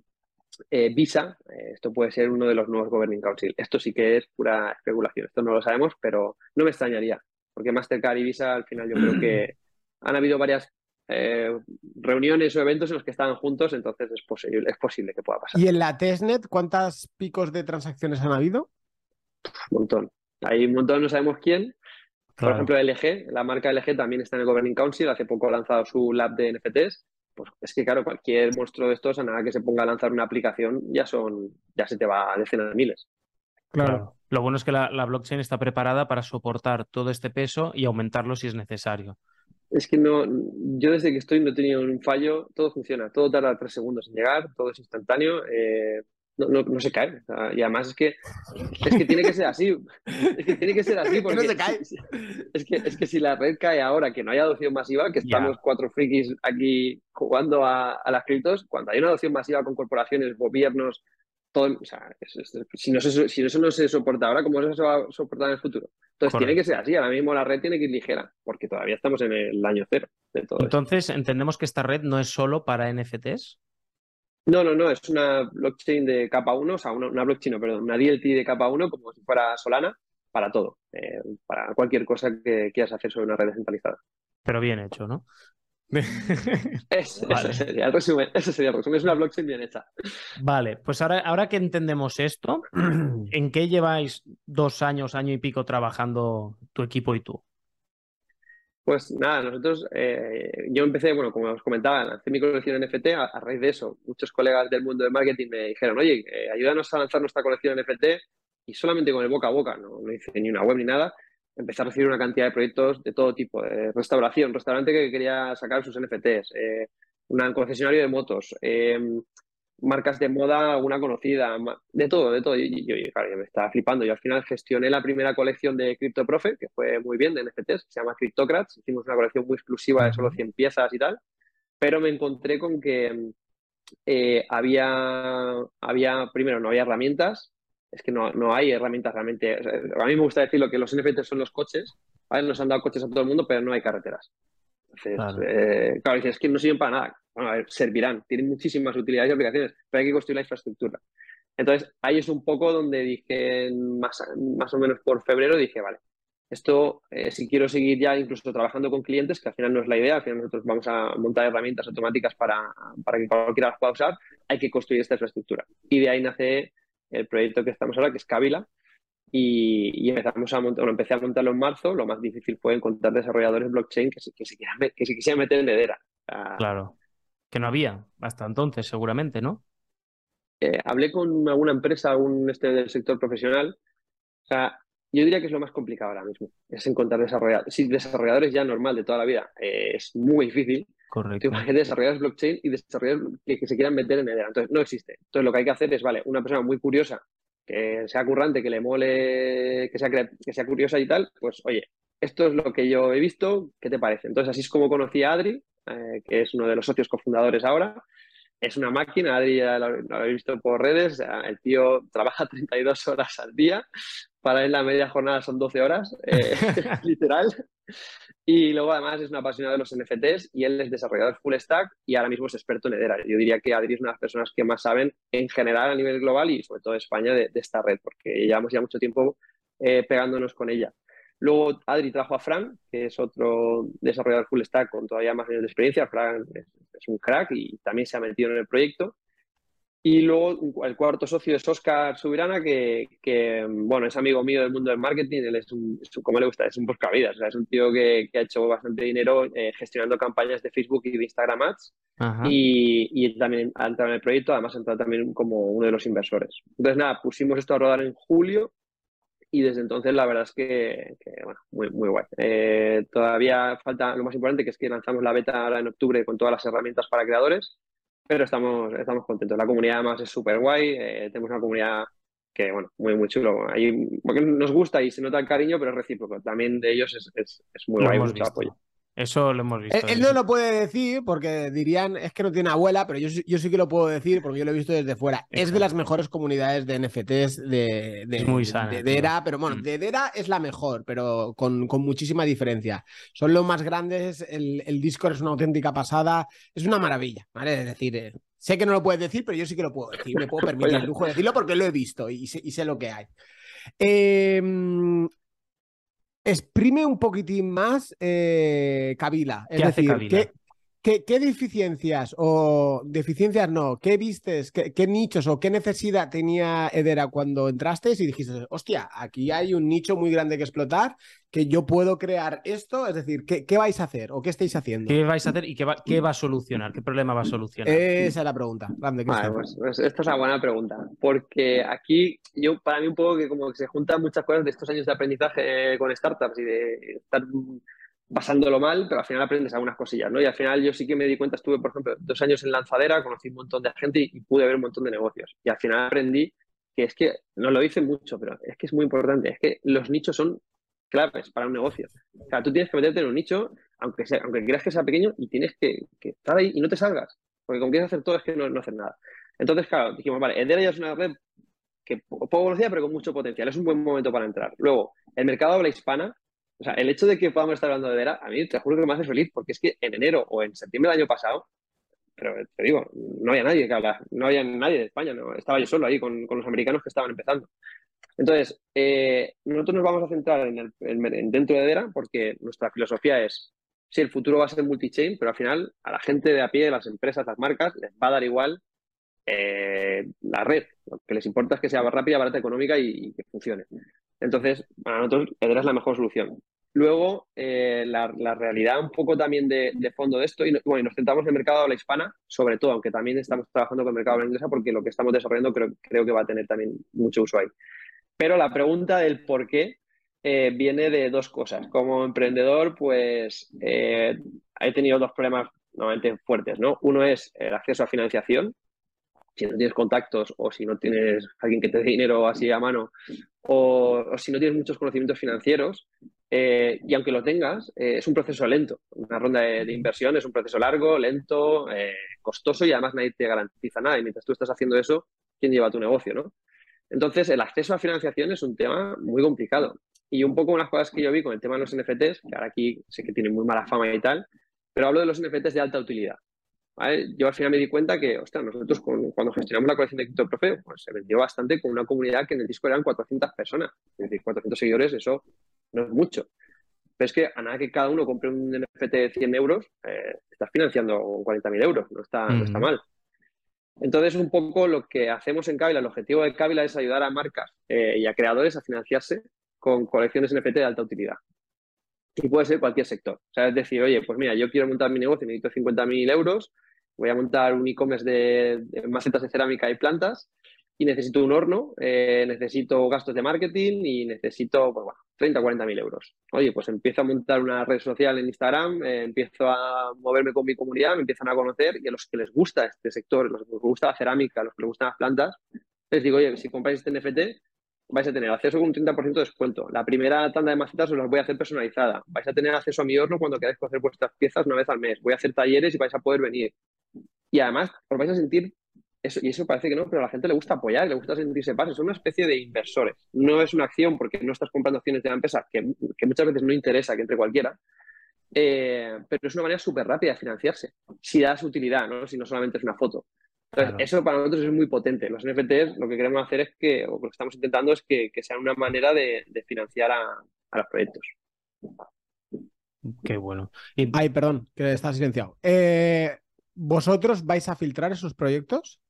Speaker 3: eh, Visa, eh, esto puede ser uno de los nuevos Governing Council. Esto sí que es pura especulación, esto no lo sabemos, pero no me extrañaría, porque Mastercard y Visa al final yo creo que han habido varias eh, reuniones o eventos en los que estaban juntos, entonces es posible, es posible que pueda pasar.
Speaker 2: ¿Y en la testnet cuántos picos de transacciones han habido?
Speaker 3: Un montón. Hay un montón, no sabemos quién. Por ejemplo, LG, la marca LG también está en el Governing Council, hace poco ha lanzado su lab de NFTs. Pues es que, claro, cualquier monstruo de estos, a nada que se ponga a lanzar una aplicación, ya son, ya se te va a decenas de miles.
Speaker 1: Claro. Lo bueno es que la, blockchain está preparada para soportar todo este peso y aumentarlo si es necesario.
Speaker 3: Es que no, yo desde que estoy no he tenido un fallo, todo funciona, todo tarda tres segundos en llegar, todo es instantáneo. Eh, no, no, no se cae. y además es que, es que tiene que ser así. Es que tiene que ser así porque
Speaker 2: no se cae.
Speaker 3: Es, que, es que si la red cae ahora, que no hay adopción masiva, que estamos cuatro frikis aquí jugando a, a, las criptos, cuando hay una adopción masiva con corporaciones, gobiernos, todo, o sea, si, no si eso no se soporta ahora, ¿cómo se va a soportar en el futuro? Entonces tiene que ser así. Ahora mismo la red tiene que ir ligera, porque todavía estamos en el año cero de todo.
Speaker 1: Entonces, ¿entendemos que esta red no es solo para NFTs?
Speaker 3: No, no, no, es una blockchain de capa 1, o sea, una, blockchain, no, perdón, una DLT de capa 1 como si fuera Solana para todo, eh, para cualquier cosa que quieras hacer sobre una red descentralizada.
Speaker 1: Pero bien hecho, ¿no?
Speaker 3: es, Ese sería el resumen, ese sería el resumen, es una blockchain bien hecha.
Speaker 1: Vale, pues ahora, ahora que entendemos esto, ¿en qué lleváis dos años, año y pico trabajando tu equipo y tú?
Speaker 3: Pues nada, nosotros, eh, yo empecé, bueno, como os comentaba, lancé mi colección NFT, a, raíz de eso, muchos colegas del mundo de marketing me dijeron, oye, eh, ayúdanos a lanzar nuestra colección NFT y solamente con el boca a boca, no, no hice ni una web ni nada, empecé a recibir una cantidad de proyectos de todo tipo, de restauración, restaurante que quería sacar sus NFTs, eh, un concesionario de motos, marcas de moda, alguna conocida, de todo, de todo. Y yo, claro, yo me estaba flipando. Yo al final gestioné la primera colección de CryptoProfe, que fue muy bien, de NFTs, se llama Cryptocrats. Hicimos una colección muy exclusiva de solo 100 piezas y tal. Pero me encontré con que eh, había, había, primero, no había herramientas. Es que no, no hay herramientas realmente. a mí me gusta decirlo que los NFTs son los coches. Nos han dado coches a todo el mundo, pero no hay carreteras. Entonces, claro, eh, claro es que no sirven para nada bueno, a ver, servirán, tienen muchísimas utilidades y aplicaciones, pero hay que construir la infraestructura. Entonces, ahí es un poco donde dije, más, más o menos por febrero, dije, vale, esto, eh, si quiero seguir ya incluso trabajando con clientes, que al final no es la idea, al final nosotros vamos a montar herramientas automáticas para, para que cualquiera las pueda usar, hay que construir esta infraestructura. Y de ahí nace el proyecto que estamos ahora, que es Kabila, y, empezamos a montar, bueno, empecé a montarlo en marzo, lo más difícil fue encontrar desarrolladores blockchain que se, que se, quieran, que quisieran meter en Edera.
Speaker 1: claro que no había hasta entonces, seguramente, ¿no?
Speaker 3: Eh, hablé con alguna empresa, algún este del sector profesional. O sea, yo diría que es lo más complicado ahora mismo, es encontrar desarrolladores. Sí, desarrolladores ya normal de toda la vida, eh, es muy difícil.
Speaker 1: Correcto.
Speaker 3: desarrolladores blockchain y desarrolladores que, se quieran meter en Edera. Entonces, no existe. Entonces, lo que hay que hacer es, vale, una persona muy curiosa, que sea currante, que le mole, que sea, que sea curiosa y tal, pues, oye, esto es lo que yo he visto, ¿qué te parece? Entonces, así es como conocí a Adri, eh, que es uno de los socios cofundadores ahora. Es una máquina, Adri ya lo, habéis visto por redes, el tío trabaja 32 horas al día, para él la media jornada son 12 horas, eh, literal. Y luego además es un apasionado de los NFTs y él es desarrollador full stack y ahora mismo es experto en Edera. Yo diría que Adri es una de las personas que más saben en general a nivel global y sobre todo en España de, esta red, porque llevamos ya mucho tiempo eh, pegándonos con ella. Luego Adri trajo a Fran, que es otro desarrollador full stack con todavía más años de experiencia. Fran es un crack y también se ha metido en el proyecto. Y luego el cuarto socio es Oscar Subirana, que, bueno, es amigo mío del mundo del marketing. Él es un, como le gusta, es un buscavidas. O sea, es un tío que, ha hecho bastante dinero eh, gestionando campañas de Facebook y de Instagram Ads. Y, y, también ha entrado en el proyecto, además ha entrado también como uno de los inversores. Entonces, nada, pusimos esto a rodar en julio y desde entonces la verdad es que, bueno, muy, muy guay. Eh, todavía falta lo más importante, que es que lanzamos la beta ahora en octubre con todas las herramientas para creadores pero estamos, estamos contentos. La comunidad además es súper guay, eh, tenemos una comunidad que, bueno, muy, muy chulo. Ahí, porque nos gusta y se nota el cariño, pero es recíproco. También de ellos es, es, es muy guay, mucho apoyo.
Speaker 1: Eso lo hemos visto.
Speaker 2: Él, no lo puede decir porque dirían, es que no tiene abuela, pero yo, yo sí que lo puedo decir porque yo lo he visto desde fuera. Es de las mejores comunidades de NFTs de, de,
Speaker 1: muy
Speaker 2: de, Dera, pero bueno, mm. de Dera es la mejor, pero con, con muchísima diferencia. Son los más grandes, el, el, Discord es una auténtica pasada, es una maravilla, ¿vale? Es decir, eh, sé que no lo puedes decir, pero yo sí que lo puedo decir, me puedo permitir el lujo de decirlo porque lo he visto y sé, y sé lo que hay. Eh, exprime un poquitín más eh, Kabila. Es decir, ¿qué, deficiencias o deficiencias no? ¿Qué vistes, qué, nichos o qué necesidad tenía Edera cuando entraste y dijiste, hostia, aquí hay un nicho muy grande que explotar, que yo puedo crear esto? Es decir, ¿qué, vais a hacer o qué estáis haciendo?
Speaker 1: ¿Qué vais a hacer y qué va, qué va a solucionar? ¿Qué problema va a solucionar?
Speaker 2: Esa es la pregunta.
Speaker 3: Pues, pues, esta es una buena pregunta, porque aquí yo, para mí un poco que como que se juntan muchas cosas de estos años de aprendizaje con startups y de estar pasándolo mal, pero al final aprendes algunas cosillas, ¿no? Y al final yo sí que me di cuenta, estuve, por ejemplo, dos años en lanzadera, conocí un montón de gente y, pude ver un montón de negocios. Y al final aprendí que es que, no lo hice mucho, pero es que es muy importante, es que los nichos son claves para un negocio. O sea, tú tienes que meterte en un nicho, aunque, sea, aunque creas que sea pequeño, y tienes que, estar ahí y no te salgas, porque como quieres hacer todo es que no, no hacer nada. Entonces, claro, dijimos, vale, Edera ya es una red que poco conocida, pero con mucho potencial. Es un buen momento para entrar. Luego, el mercado habla hispana o sea, el hecho de que podamos estar hablando de Vera, a mí te juro que me hace feliz, porque es que en enero o en septiembre del año pasado, pero te digo, no había nadie que habla, no había nadie de España, estaba yo solo ahí con, los americanos que estaban empezando. Entonces, eh, nosotros nos vamos a centrar en el, dentro de Vera porque nuestra filosofía es, sí, el futuro va a ser multi-chain, pero al final a la gente de a pie, las empresas, las marcas, les va a dar igual eh, la red. Lo que les importa es que sea rápida, barata, económica y que funcione. Entonces, para nosotros, Edera es la mejor solución. Luego, eh, la, realidad un poco también de, fondo de esto, y bueno, nos centramos en el mercado de la hispana, sobre todo, aunque también estamos trabajando con el mercado de la inglesa, porque lo que estamos desarrollando creo, creo que va a tener también mucho uso ahí. Pero la pregunta del por qué eh, viene de dos cosas. Como emprendedor, pues eh, he tenido dos problemas normalmente fuertes, ¿no? Uno es el acceso a financiación, si no tienes contactos o si no tienes alguien que te dé dinero así a mano o, si no tienes muchos conocimientos financieros, eh, y aunque lo tengas, eh, es un proceso lento. Una ronda de, inversión es un proceso largo, lento, eh, costoso y además nadie te garantiza nada. Y mientras tú estás haciendo eso, ¿quién lleva tu negocio? ¿no? Entonces, el acceso a financiación es un tema muy complicado. Y un poco unas cosas que yo vi con el tema de los NFTs, que ahora aquí sé que tienen muy mala fama y tal, pero hablo de los NFTs de alta utilidad. Yo al final me di cuenta que, ostras, nosotros cuando gestionamos la colección de CryptoProfe, pues se vendió bastante con una comunidad que en el disco eran 400 personas. Es decir, 400 seguidores, eso no es mucho. Pero es que a nada que cada uno compre un NFT de 100 euros, eh, estás financiando 40.000 euros, no está, no está mal. Entonces, un poco lo que hacemos en Kabila, el objetivo de Kabila es ayudar a marcas eh, y a creadores a financiarse con colecciones NFT de alta utilidad. Y puede ser cualquier sector. O sea, es decir, oye, pues mira, yo quiero montar mi negocio, necesito 50.000 euros, voy a montar un e-commerce de, macetas de cerámica y plantas y necesito un horno, eh, necesito gastos de marketing y necesito, pues bueno, 30 o 40 mil euros. Oye, pues empiezo a montar una red social en Instagram, eh, empiezo a moverme con mi comunidad, me empiezan a conocer y a los que les gusta este sector, los que les gusta la cerámica, los que les gustan las plantas, les digo, oye, si compráis este NFT, vais a tener acceso con un 30% de descuento. La primera tanda de macetas os las voy a hacer personalizada. Vais a tener acceso a mi horno cuando queráis coger vuestras piezas una vez al mes. Voy a hacer talleres y vais a poder venir. Y además os vais a sentir, eso, y eso parece que no, pero a la gente le gusta apoyar, le gusta sentirse parte. Son una especie de inversores. No es una acción porque no estás comprando acciones de la empresa, que, muchas veces no interesa que entre cualquiera. Eh, pero es una manera súper rápida de financiarse, si das utilidad, ¿no? si no solamente es una foto. Entonces, eso para nosotros es muy potente. Los NFTs lo que queremos hacer es que, o lo que estamos intentando es que, que sean una manera de, financiar a, a los proyectos.
Speaker 1: Qué bueno.
Speaker 2: Ay, perdón, que está silenciado. Eh, ¿Vosotros vais a filtrar esos proyectos?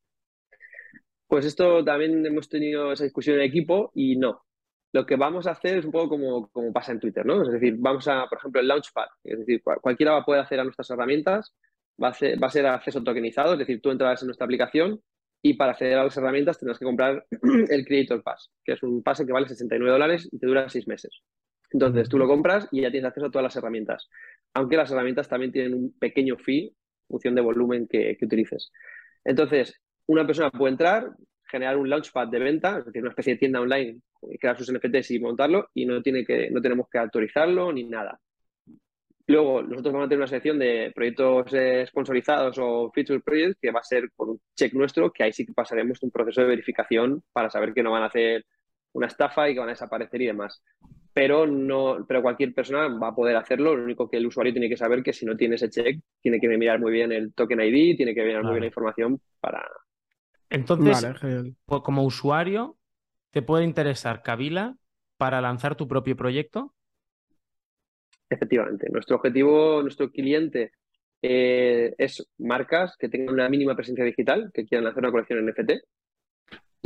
Speaker 3: Pues esto también hemos tenido esa discusión en equipo y no. Lo que vamos a hacer es un poco como, como pasa en Twitter, ¿no? Es decir, vamos a, por ejemplo, el Launchpad. Es decir, cualquiera va a poder hacer a nuestras herramientas, va a, ser, va a ser acceso tokenizado, es decir, tú entras en nuestra aplicación y para acceder a las herramientas tendrás que comprar el Creator Pass, que es un pase que vale 69 dólares y te dura seis meses. Entonces tú lo compras y ya tienes acceso a todas las herramientas. Aunque las herramientas también tienen un pequeño fee función de volumen que, utilices. Entonces, una persona puede entrar, generar un launchpad de venta, es decir, una especie de tienda online, crear sus NFTs y montarlo, y no, tiene que, no tenemos que autorizarlo ni nada. Luego, nosotros vamos a tener una sección de proyectos eh, sponsorizados o feature projects que va a ser por un check nuestro, que ahí sí que pasaremos un proceso de verificación para saber que no van a hacer una estafa y que van a desaparecer y demás. Pero, no, pero cualquier persona va a poder hacerlo. Lo único que el usuario tiene que saber que si no tiene ese check, tiene que mirar muy bien el token ID, tiene que mirar muy bien la información para.
Speaker 1: Entonces, como usuario, ¿te puede interesar Kabila para lanzar tu propio proyecto?
Speaker 3: Efectivamente. Nuestro objetivo, nuestro cliente eh, es marcas que tengan una mínima presencia digital, que quieran hacer una colección en NFT,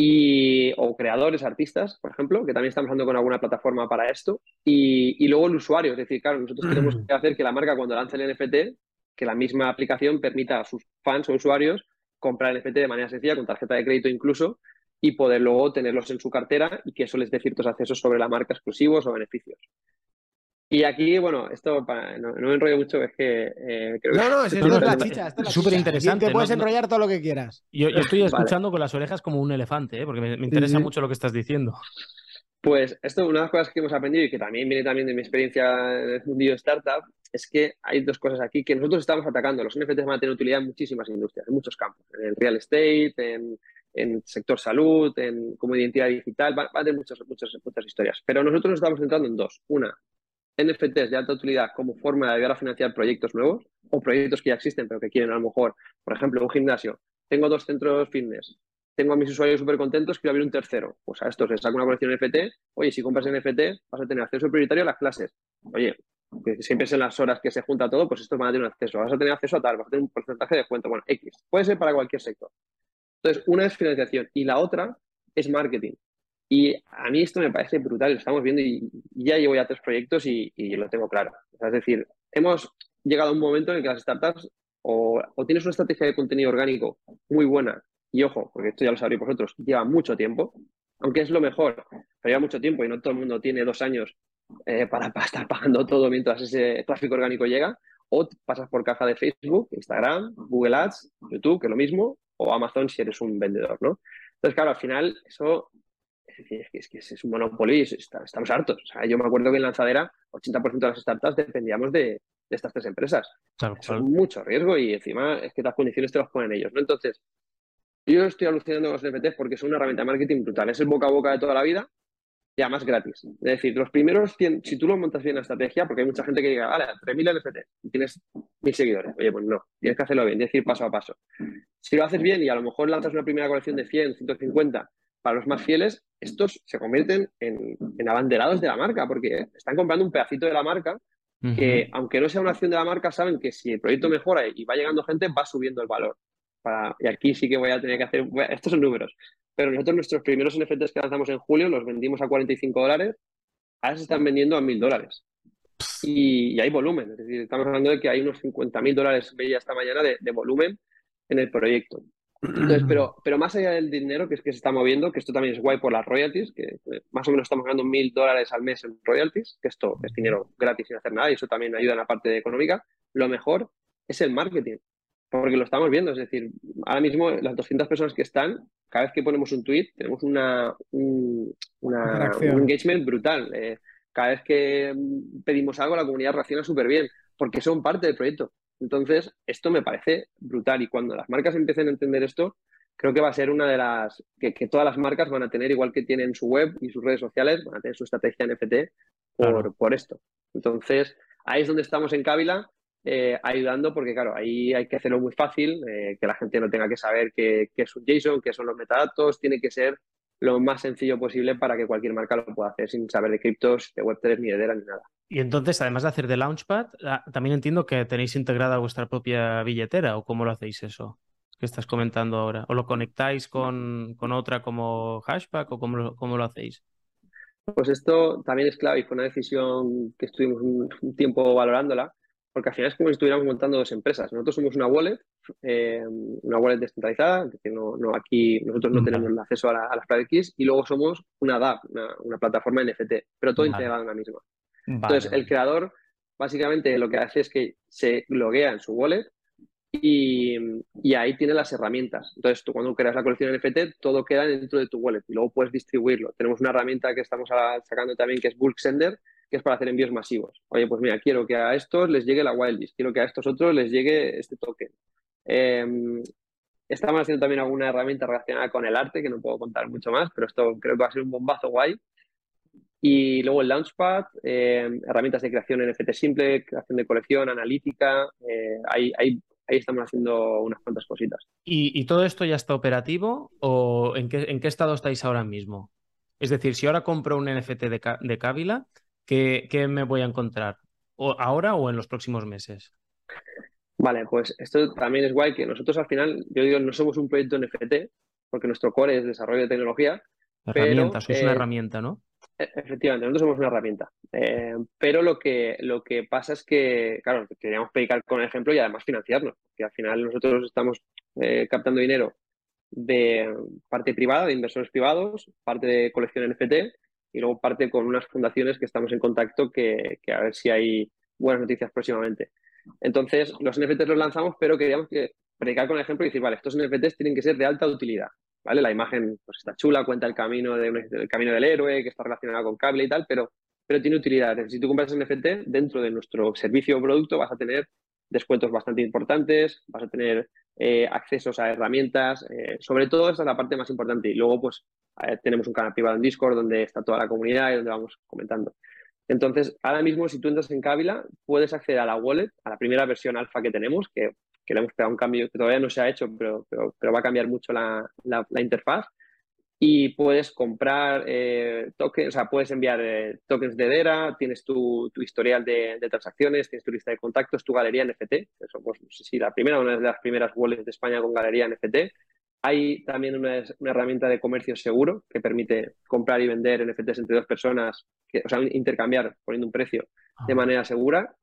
Speaker 3: y, o creadores, artistas, por ejemplo, que también estamos hablando con alguna plataforma para esto, y, luego el usuario, es decir, claro, nosotros tenemos que hacer que la marca cuando lance el NFT, que la misma aplicación permita a sus fans o usuarios comprar el NFT de manera sencilla, con tarjeta de crédito incluso, y poder luego tenerlos en su cartera y que eso les dé ciertos accesos sobre la marca exclusivos o beneficios. Y aquí, bueno, esto no, me enrollo mucho, es que eh, creo
Speaker 2: No, no,
Speaker 3: es,
Speaker 2: la chicha, es
Speaker 1: súper interesante.
Speaker 2: Te puedes enrollar todo lo que quieras.
Speaker 1: Yo, estoy escuchando con las orejas como un elefante, ¿eh? porque me, interesa mucho lo que estás diciendo.
Speaker 3: Pues esto, una de las cosas que hemos aprendido y que también viene también de mi experiencia en el mundillo startup, es que hay dos cosas aquí que nosotros estamos atacando. Los NFTs van a tener utilidad en muchísimas industrias, en muchos campos, en el real estate, en, en sector salud, en como identidad digital, va, a tener muchas, muchas, muchas historias. Pero nosotros nos estamos centrando en dos. Una, NFTs de alta utilidad como forma de ayudar a financiar proyectos nuevos o proyectos que ya existen pero que quieren a lo mejor, por ejemplo, un gimnasio. Tengo dos centros fitness, tengo a mis usuarios súper contentos, quiero abrir un tercero. Pues a estos les saco una colección NFT. Oye, si compras NFT, vas a tener acceso prioritario a las clases. Oye, que siempre es en las horas que se junta todo, pues estos van a tener acceso. Vas a tener acceso a tal, vas a tener un porcentaje de descuento. Bueno, X. Puede ser para cualquier sector. Entonces, una es financiación y la otra es marketing. Y a mí esto me parece brutal, lo estamos viendo y ya llevo ya tres proyectos y, lo tengo claro. es decir, hemos llegado a un momento en el que las startups o, tienes una estrategia de contenido orgánico muy buena, y ojo, porque esto ya lo sabréis vosotros, lleva mucho tiempo, aunque es lo mejor, pero lleva mucho tiempo y no todo el mundo tiene dos años eh, para, estar pagando todo mientras ese tráfico orgánico llega, o pasas por caja de Facebook, Instagram, Google Ads, YouTube, que es lo mismo, o Amazon si eres un vendedor, ¿no? Entonces, claro, al final eso es que es, un monopolio y estamos hartos. O sea, yo me acuerdo que en Lanzadera 80% de las startups dependíamos de, estas tres empresas. es mucho riesgo y encima es que las condiciones te las ponen ellos, ¿no? Entonces, yo estoy alucinando con los NFTs porque son una herramienta de marketing brutal. Es el boca a boca de toda la vida y además gratis. Es decir, los primeros 100, si tú lo montas bien la estrategia, porque hay mucha gente que diga, vale, 3.000 NFTs y tienes 1.000 seguidores. Oye, pues no, tienes que hacerlo bien, tienes que ir paso a paso. Si lo haces bien y a lo mejor lanzas una primera colección de 100, 150 para los más fieles, estos se convierten en, abanderados de la marca, porque están comprando un pedacito de la marca que, aunque no sea una acción de la marca, saben que si el proyecto mejora y va llegando gente, va subiendo el valor. y aquí sí que voy a tener que hacer, estos son números, pero nosotros nuestros primeros NFTs que lanzamos en julio los vendimos a 45 dólares, ahora se están vendiendo a 1000 dólares. Y, hay volumen, es decir, estamos hablando de que hay unos 50.000 dólares, veía esta mañana, de volumen en el proyecto. Entonces, pero, pero más allá del dinero que es que se está moviendo, que esto también es guay por las royalties, que más o menos estamos ganando mil dólares al mes en royalties, que esto es dinero gratis sin hacer nada y eso también ayuda en la parte económica, lo mejor es el marketing, porque lo estamos viendo, es decir, ahora mismo las 200 personas que están, cada vez que ponemos un tweet, tenemos una, un, engagement brutal. Eh, cada vez que pedimos algo, la comunidad reacciona súper bien, porque son parte del proyecto. Entonces, esto me parece brutal y cuando las marcas empiecen a entender esto, creo que va a ser una de las que, todas las marcas van a tener, igual que tienen su web y sus redes sociales, van a tener su estrategia NFT por, por esto. Entonces, ahí es donde estamos en Kabila, eh, ayudando, porque claro, ahí hay que hacerlo muy fácil, eh, que la gente no tenga que saber qué, es un JSON, qué son los metadatos, tiene que ser lo más sencillo posible para que cualquier marca lo pueda hacer sin saber de criptos, de Web3, ni de DERA, ni nada.
Speaker 1: Y entonces, además de hacer de Launchpad, ah, también entiendo que tenéis integrada vuestra propia billetera, ¿o cómo lo hacéis eso? que estás comentando ahora? ¿O lo conectáis con, con otra como Hashpack o cómo lo, cómo lo hacéis?
Speaker 3: Pues esto también es clave y fue una decisión que estuvimos un, tiempo valorándola, porque al final es como si estuviéramos montando dos empresas. Nosotros somos una wallet, eh, una wallet descentralizada, que no, no, aquí nosotros no tenemos el acceso a, las private keys, y luego somos una DApp, una, plataforma NFT, pero todo integrado en la misma. Entonces, el creador básicamente lo que hace es que se loguea en su wallet y, ahí tiene las herramientas. Entonces, tú cuando creas la colección NFT, todo queda dentro de tu wallet y luego puedes distribuirlo. Tenemos una herramienta que estamos sacando también que es Bulk Sender, que es para hacer envíos masivos. Oye, pues mira, quiero que a estos les llegue la Wildlist, quiero que a estos otros les llegue este token. Em, estamos haciendo también alguna herramienta relacionada con el arte, que no puedo contar mucho más, pero esto creo que va a ser un bombazo guay. Y luego el Launchpad, em, herramientas de creación NFT simple, creación de colección, analítica. Eh, hay, hay ahí estamos haciendo unas cuantas cositas.
Speaker 1: ¿Y, todo esto ya está operativo o en qué, en qué, estado estáis ahora mismo? Es decir, si ahora compro un NFT de, de Kabila, ¿qué, me voy a encontrar? ¿O ¿Ahora o en los próximos meses?
Speaker 3: Vale, pues esto también es guay que nosotros al final, yo digo, no somos un proyecto NFT, porque nuestro core es desarrollo de tecnología.
Speaker 1: Herramienta, sois una eh, herramienta, ¿no?
Speaker 3: Efectivamente, nosotros somos una herramienta. Eh, pero lo que, lo que pasa es que, claro, queríamos predicar con el ejemplo y además financiarnos, que al final nosotros estamos eh, captando dinero de parte privada, de inversores privados, parte de colección NFT y luego parte con unas fundaciones que estamos en contacto que, que a ver si hay buenas noticias próximamente. Entonces, los NFTs los lanzamos, pero queríamos que predicar con el ejemplo y decir, vale, estos NFTs tienen que ser de alta utilidad. ¿Vale? La imagen pues, está chula, cuenta el camino, del camino del héroe, que está relacionado con cable y tal, pero, pero tiene utilidad. si tú compras NFT, dentro de nuestro servicio o producto vas a tener descuentos bastante importantes, vas a tener eh, accesos a herramientas, eh, sobre todo esa es la parte más importante. Y luego, pues, eh, tenemos un canal privado en Discord donde está toda la comunidad y donde vamos comentando. Entonces, ahora mismo, si tú entras en Kabila, puedes acceder a la wallet, a la primera versión alfa que tenemos, que que le hemos pegado un cambio que todavía no se ha hecho, pero, pero, va a cambiar mucho la, la, interfaz. Y puedes comprar eh, tokens, o sea, puedes enviar eh, tokens de DERA, tienes tu, tu historial de, de, transacciones, tienes tu lista de contactos, tu galería NFT. Eso, pues, no sé si la primera, una de las primeras wallets de España con galería NFT. Hay también una, una, herramienta de comercio seguro que permite comprar y vender NFTs entre dos personas, que, o sea, intercambiar poniendo un precio de manera segura.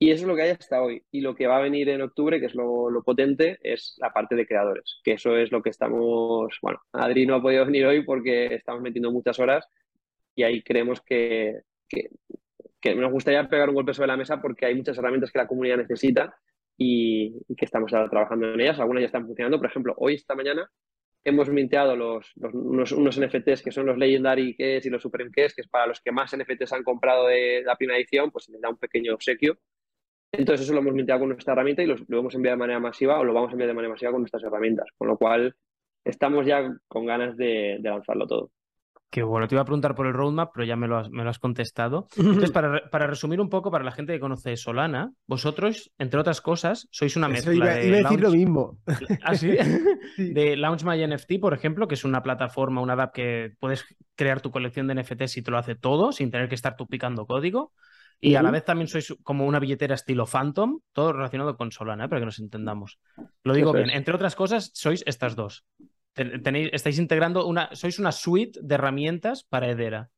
Speaker 3: Y eso es lo que hay hasta hoy. Y lo que va a venir en octubre, que es lo, potente, es la parte de creadores, que eso es lo que estamos, bueno, Adri no ha podido venir hoy porque estamos metiendo muchas horas y ahí creemos que, que, nos gustaría pegar un golpe sobre la mesa porque hay muchas herramientas que la comunidad necesita y, que estamos ahora trabajando en ellas. Algunas ya están funcionando. Por ejemplo, hoy, esta mañana, hemos minteado los, unos, unos, NFTs que son los Legendary Keys y los Supreme Keys, que es para los que más NFTs han comprado de la primera edición, pues se les da un pequeño obsequio entonces eso lo hemos minteado con nuestra herramienta y lo, lo hemos enviado de manera masiva o lo vamos a enviar de manera masiva con nuestras herramientas, con lo cual estamos ya con ganas de, lanzarlo todo.
Speaker 1: Qué bueno, te iba a preguntar por el roadmap, pero ya me lo has, me lo has contestado. Entonces, para, para, resumir un poco, para la gente que conoce Solana, vosotros, entre otras cosas, sois una mezcla
Speaker 2: iba,
Speaker 1: de.
Speaker 2: Iba a decir lo mismo.
Speaker 1: ¿Ah, sí? De Launch My NFT, por ejemplo, que es una plataforma, una app que puedes crear tu colección de NFTs y te lo hace todo, sin tener que estar tú picando código. Y a la vez también sois como una billetera estilo Phantom, todo relacionado con Solana, ¿eh? para que nos entendamos. Lo digo bien. Entre otras cosas, sois estas dos. Tenéis, estáis integrando una, sois una suite de herramientas para Edera.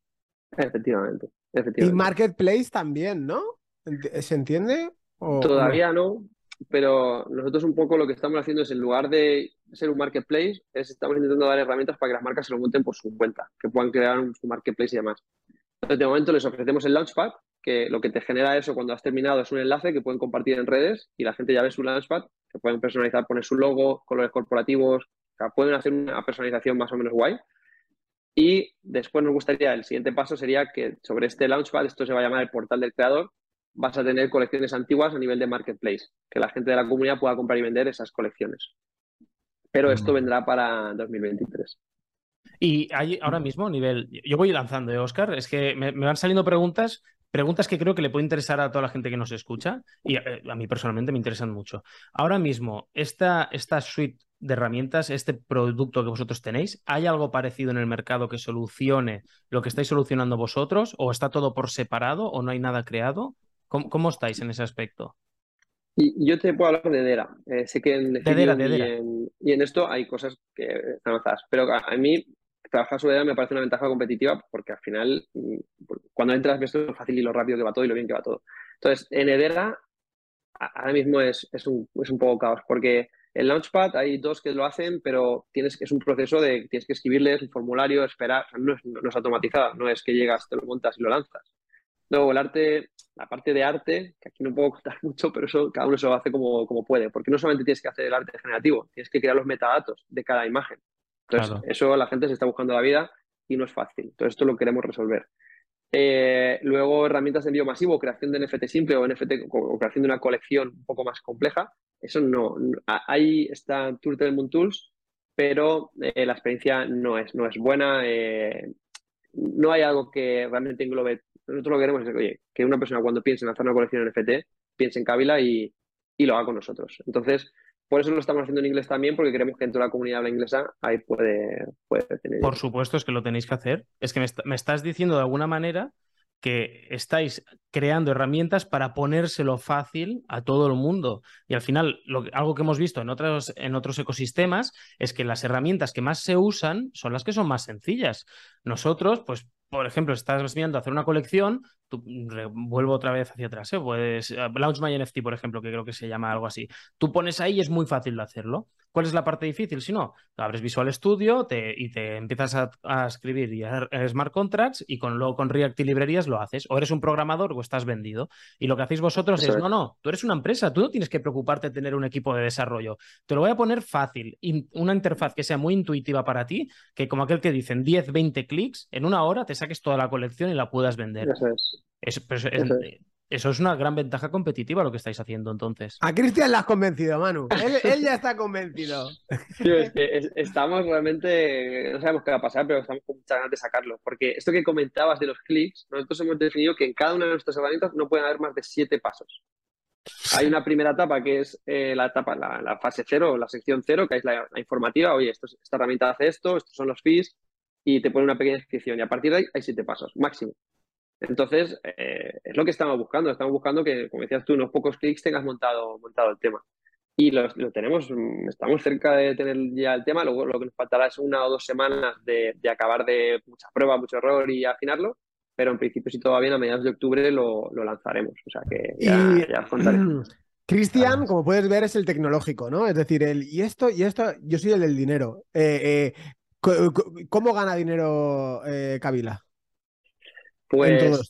Speaker 3: Efectivamente,
Speaker 2: Y Marketplace también, ¿no? ¿Se entiende?
Speaker 3: Todavía no? pero nosotros un poco lo que estamos haciendo es en lugar de ser un marketplace, es estamos intentando dar herramientas para que las marcas se lo monten por su cuenta, que puedan crear un, su marketplace y demás. Entonces, de momento les ofrecemos el Launchpad, que lo que te genera eso cuando has terminado es un enlace que pueden compartir en redes y la gente ya ve su Launchpad, que pueden personalizar, poner su logo, colores corporativos, pueden hacer una personalización más o menos guay. Y después nos gustaría, el siguiente paso sería que sobre este Launchpad, esto se va a llamar el portal del creador, vas a tener colecciones antiguas a nivel de marketplace, que la gente de la comunidad pueda comprar y vender esas colecciones. Pero esto mm. vendrá para 2023.
Speaker 1: Y hay ahora mismo, nivel, yo voy lanzando, ¿eh, Oscar? Es que me, van saliendo preguntas preguntas que creo que le puede interesar a toda la gente que nos escucha y eh, a, mí personalmente me interesan mucho. Ahora mismo, esta, esta suite de herramientas, este producto que vosotros tenéis, ¿hay algo parecido en el mercado que solucione lo que estáis solucionando vosotros? ¿O está todo por separado o no hay nada creado? ¿Cómo, estáis en ese aspecto?
Speaker 3: Y yo te puedo hablar de Dera. Eh, sé que en, Y, en, esto hay cosas que están avanzadas, pero a, mí trabajar sobre Dera me parece una ventaja competitiva porque al final, mm, cuando entras, ves lo fácil y lo rápido que va todo y lo bien que va todo. Entonces, en Edera ahora mismo es, es, un, es un poco caos porque el Launchpad hay dos que lo hacen, pero tienes, es un proceso de tienes que escribirles un formulario, esperar, no es, no es automatizado, no es que llegas, te lo montas y lo lanzas. Luego el arte, la parte de arte, que aquí no puedo contar mucho, pero eso cada uno se lo hace como, como puede, porque no solamente tienes que hacer el arte generativo, tienes que crear los metadatos de cada imagen. Entonces, eso la gente se está buscando la vida y no es fácil. Entonces, esto lo queremos resolver. Eh, luego, herramientas de envío masivo, creación de NFT simple o NFT o creación de una colección un poco más compleja. Eso no. ahí está Turtle Moon Tools, pero eh, la experiencia no es, no es buena. Eh, no hay algo que realmente englobe. Nosotros lo que queremos es oye, que una persona cuando piense en hacer una colección NFT piense en Kabila y, y lo haga con nosotros. Entonces, por eso lo estamos haciendo en inglés también, porque creemos que en toda la comunidad habla inglesa ahí puede, puede tener.
Speaker 1: Por supuesto, es que lo tenéis que hacer. Es que me, estás diciendo de alguna manera que estáis creando herramientas para ponérselo fácil a todo el mundo. Y al final, algo que hemos visto en otros, en otros ecosistemas es que las herramientas que más se usan son las que son más sencillas. Nosotros, pues por ejemplo, estás viendo hacer una colección, tú, vuelvo otra vez hacia atrás, ¿eh? puedes, eh, Launch My NFT, por ejemplo, que creo que se llama algo así. Tú pones ahí y es muy fácil de hacerlo. ¿Cuál es la parte difícil? Si no, abres Visual Studio y te empiezas a, escribir y a, smart contracts y con, luego con React y librerías lo haces. O eres un programador o estás vendido. Y lo que hacéis vosotros es, no, no, tú eres una empresa, tú no tienes que preocuparte de tener un equipo de desarrollo. Te lo voy a poner fácil, una interfaz que sea muy intuitiva para ti, que como aquel que dicen 10, 20 clics, en una hora te saques toda la colección y la puedas vender.
Speaker 3: Eso es.
Speaker 1: Eso es una gran ventaja competitiva lo que estáis haciendo entonces.
Speaker 2: A Cristian la has convencido, Manu. Él, ya está convencido.
Speaker 3: es que estamos realmente, no sabemos qué va a pasar, pero estamos con muchas ganas de sacarlo. Porque esto que comentabas de los clics, nosotros hemos definido que en cada una de nuestras herramientas no pueden haber más de siete pasos. Hay una primera etapa que es eh, la etapa, la, fase cero, la sección cero, que es la, informativa. Oye, esto, esta herramienta hace esto, estos son los fees, y te pone una pequeña descripción. Y a partir de ahí hay siete pasos, máximo. Entonces, eh, es lo que estamos buscando. Estamos buscando que, como decías tú, unos pocos clics tengas montado, montado el tema. Y lo, tenemos, mm, estamos cerca de tener ya el tema. Luego lo que nos faltará es una o dos semanas de, acabar de muchas pruebas, mucho error y afinarlo. Pero en principio, si todo va bien, a mediados de octubre lo, lanzaremos. O sea que ya, os contaré.
Speaker 2: Cristian, como puedes ver, es el tecnológico, ¿no? Es decir, el y esto, y esto, yo soy el del dinero. Eh, eh, ¿Cómo gana dinero Kabila?
Speaker 3: Pues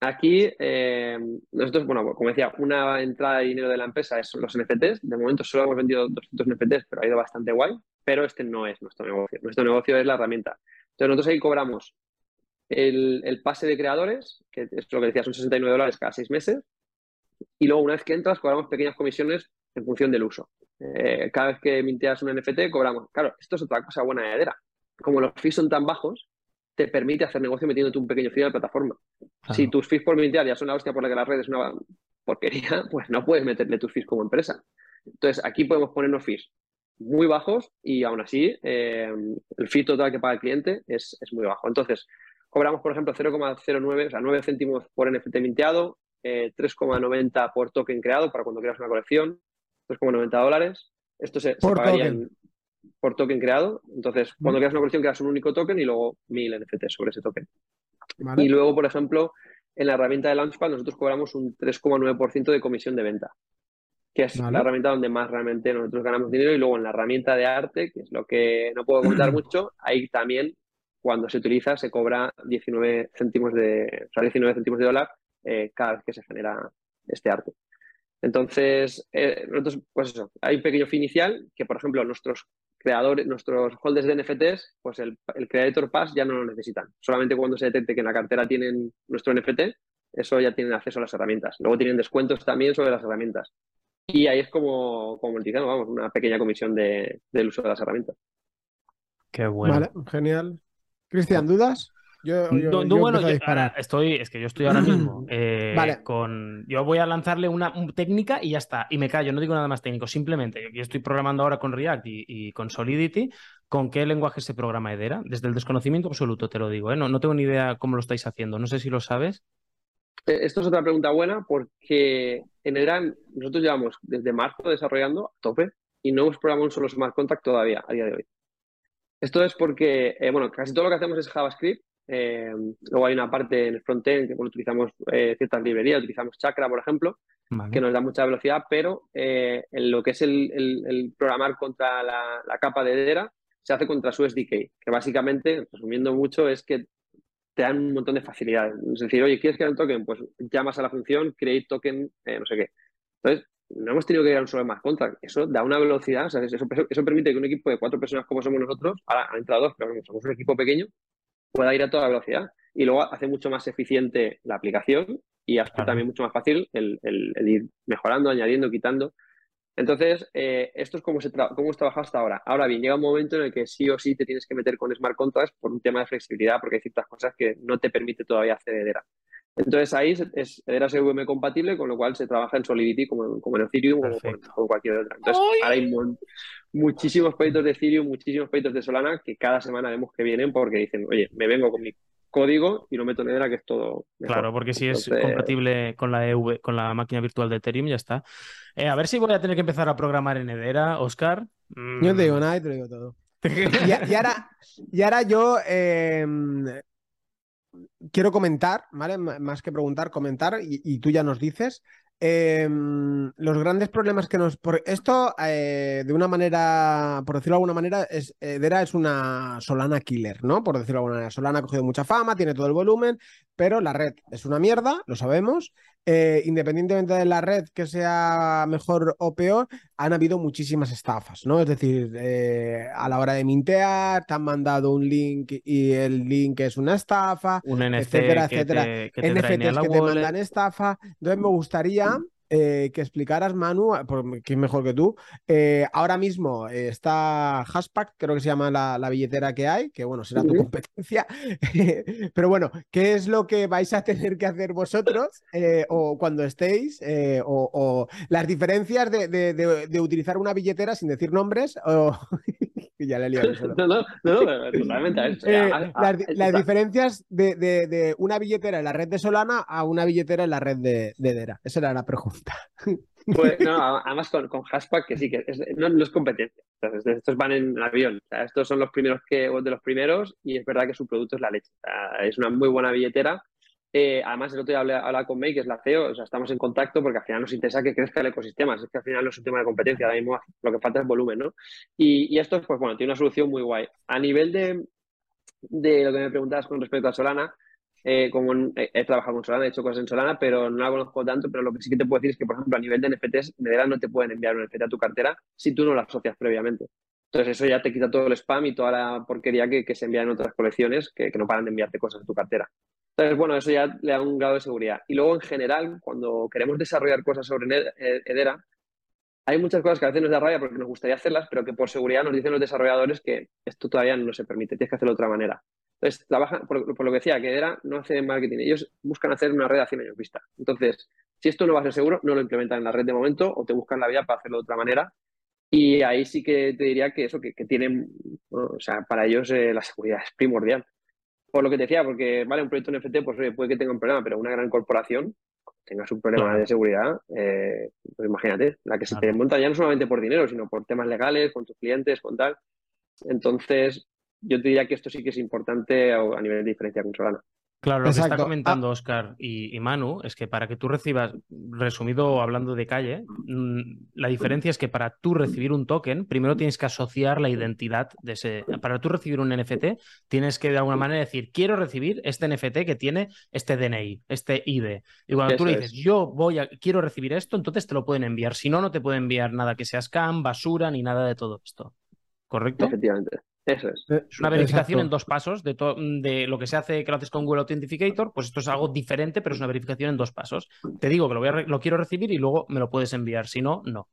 Speaker 3: aquí eh, nosotros, bueno, como decía, una entrada de dinero de la empresa son los NFTs. De momento solo hemos vendido 200 NFTs, pero ha ido bastante guay. Pero este no es nuestro negocio. Nuestro negocio es la herramienta. Entonces nosotros ahí cobramos el, pase de creadores, que es lo que decía, son 69 dólares cada seis meses. Y luego una vez que entras, cobramos pequeñas comisiones en función del uso. Eh, cada vez que minteas un NFT, cobramos. Claro, esto es otra cosa buena de. Como los fees son tan bajos, te permite hacer negocio metiéndote un pequeño fee en la plataforma. Si tus fees por mintear ya son la hostia por la que la red es una porquería, pues no puedes meterle tus fees como empresa. Entonces, aquí podemos ponernos fees muy bajos y aún así eh, el fee total que paga el cliente es, muy bajo. Entonces, cobramos, por ejemplo, 0,09, o sea, 9 céntimos por NFT minteado, 3,90 eh, por token creado para cuando creas una colección, 3,90 dólares. Esto se, se pagaría en, por token creado. Entonces, cuando creas una colección, creas un único token y luego mil NFTs sobre ese token. Y luego, por ejemplo, en la herramienta de Launchpad nosotros cobramos un 3,9% de comisión de venta, que es la herramienta donde más realmente nosotros ganamos dinero. Y luego en la herramienta de arte, que es lo que no puedo comentar mucho, ahí también, cuando se utiliza, se cobra 19 céntimos de, o sea, 19 céntimos de dólar eh, cada vez que se genera este arte. Entonces, eh, nosotros, pues eso, hay un pequeño fin inicial que, por ejemplo, nuestros creadores, nuestros holders de NFTs, pues el, Creator Pass ya no lo necesitan. Solamente cuando se detecte que en la cartera tienen nuestro NFT, eso ya tienen acceso a las herramientas. Luego tienen descuentos también sobre las herramientas. Y ahí es como, como vamos, una pequeña comisión de, del uso de las herramientas.
Speaker 1: Qué bueno. Vale,
Speaker 2: genial. Cristian, ¿dudas? Yo,
Speaker 1: bueno, estoy, es que yo estoy ahora mismo eh, con. Yo voy a lanzarle una, técnica y ya está. Y me callo, no digo nada más técnico. Simplemente, yo estoy programando ahora con React y, con Solidity. ¿Con qué lenguaje se programa Edera? Desde el desconocimiento absoluto, te lo digo. ¿eh? No, no tengo ni idea cómo lo estáis haciendo. No sé si lo sabes.
Speaker 3: Eh, esto es otra pregunta buena porque en Edera nosotros llevamos desde marzo desarrollando a tope y no hemos programado un solo smart contract todavía, a día de hoy. Esto es porque, eh, bueno, casi todo lo que hacemos es JavaScript. Eh, luego hay una parte en el frontend que utilizamos eh, ciertas librerías, utilizamos Chakra, por ejemplo, que nos da mucha velocidad, pero en lo que es el, programar contra la, capa de Edera se hace contra su SDK, que básicamente, resumiendo mucho, es que te dan un montón de facilidades. Es decir, oye, ¿quieres crear un token? Pues llamas a la función create token, no sé qué. Entonces, no hemos tenido que ir a un solo más contra. Eso da una velocidad, o sea, eso, eso, permite que un equipo de cuatro personas como somos nosotros, ahora han entrado dos, pero somos un equipo pequeño, pueda ir a toda velocidad. Y luego hace mucho más eficiente la aplicación y hace también mucho más fácil el, ir mejorando, añadiendo, quitando. Entonces, eh, esto es como, se cómo hemos trabajado hasta ahora. Ahora bien, llega un momento en el que sí o sí te tienes que meter con smart contracts por un tema de flexibilidad, porque hay ciertas cosas que no te permite todavía hacer Edera. Entonces ahí es, era SVM compatible, con lo cual se trabaja en Solidity como, como en Ethereum o como cualquier otra. Entonces ahora hay muchísimos proyectos de Ethereum, muchísimos proyectos de Solana que cada semana vemos que vienen porque dicen, oye, me vengo con mi código y lo meto en Edera, que es todo.
Speaker 1: Claro, porque si es compatible con la EV, con la máquina virtual de Ethereum, ya está. Eh, a ver si voy a tener que empezar a programar en Edera, Oscar.
Speaker 2: Yo no te digo nada y te digo todo. y, ahora, y ahora yo em, quiero comentar, ¿vale? más que preguntar, comentar, y, tú ya nos dices. Em, los grandes problemas que nos. Esto, eh, de una manera, por decirlo de alguna manera, es, Dera es una Solana killer, ¿no? Por decirlo de alguna manera. Solana ha cogido mucha fama, tiene todo el volumen, pero la red es una mierda, lo sabemos. Eh, independientemente de la red que sea mejor o peor, han habido muchísimas estafas, ¿no? Es decir, eh, a la hora de mintear, te han mandado un link y el link es una estafa,
Speaker 1: un NFT etcétera, etcétera. NFTs
Speaker 2: que te mandan estafa. Entonces me gustaría eh, que explicaras, Manu, que es mejor que tú. Eh, ahora mismo está Hashpack, creo que se llama la, billetera que hay, que bueno, será tu competencia. Pero bueno, ¿qué es lo que vais a tener que hacer vosotros eh, o cuando estéis? O, las diferencias de, utilizar una billetera sin decir nombres o... ya le he
Speaker 3: No, no, no, totalmente.
Speaker 2: las, diferencias de, una billetera en la red de Solana a una billetera en la red de, de Dera. Esa era la pregunta.
Speaker 3: Pues, no, además con, con que sí, que no, es competencia. estos van en avión. estos son los primeros que, de los primeros y es verdad que su producto es la leche. es una muy buena billetera. Eh, además, el otro día hablé, con May, que es la CEO, o sea, estamos en contacto porque al final nos interesa que crezca el ecosistema. Es que al final no es un tema de competencia, ahora mismo lo que falta es volumen, ¿no? Y, y esto, pues bueno, tiene una solución muy guay. A nivel de, de lo que me preguntabas con respecto a Solana, eh, como he trabajado con Solana, he hecho cosas en Solana, pero no la conozco tanto, pero lo que sí que te puedo decir es que, por ejemplo, a nivel de NFTs, verdad no te pueden enviar un NFT a tu cartera si tú no la asocias previamente. Entonces eso ya te quita todo el spam y toda la porquería que, se envía en otras colecciones que, no paran de enviarte cosas a tu cartera. Entonces, bueno, eso ya le da un grado de seguridad. Y luego, en general, cuando queremos desarrollar cosas sobre Edera, hay muchas cosas que a veces nos da rabia porque nos gustaría hacerlas, pero que por seguridad nos dicen los desarrolladores que esto todavía no se permite, tienes que hacerlo de otra manera. Entonces, trabajan, por, lo que decía, que era, no hace marketing, ellos buscan hacer una red a 100 años vista. Entonces, si esto no va a ser seguro, no lo implementan en la red de momento o te buscan la vía para hacerlo de otra manera. Y ahí sí que te diría que eso, que, tienen, o sea, para ellos eh, la seguridad es primordial. Por lo que te decía, porque, vale, un proyecto NFT, pues oye, puede que tenga un problema, pero una gran corporación tenga su problema de seguridad, eh, pues imagínate, la que se te monta ya no solamente por dinero, sino por temas legales, con tus clientes, con tal. Entonces, yo te diría que esto sí que es importante a, nivel de diferencia con Solana.
Speaker 1: Claro, lo que está comentando Oscar y, Manu es que para que tú recibas, resumido hablando de calle, mm, la diferencia es que para tú recibir un token, primero tienes que asociar la identidad de ese. Para tú recibir un NFT, tienes que de alguna manera decir, quiero recibir este NFT que tiene este DNI, este ID. Y cuando tú le dices, yo voy a, quiero recibir esto, entonces te lo pueden enviar. Si no, no te pueden enviar nada que sea scam, basura, ni nada de todo esto. ¿Correcto?
Speaker 3: Efectivamente. Eso es.
Speaker 1: Eh, es una verificación en dos pasos de, de, lo que se hace que lo haces con Google Authenticator, pues esto es algo diferente, pero es una verificación en dos pasos. Te digo que lo, voy a lo quiero recibir y luego me lo puedes enviar, si no, no.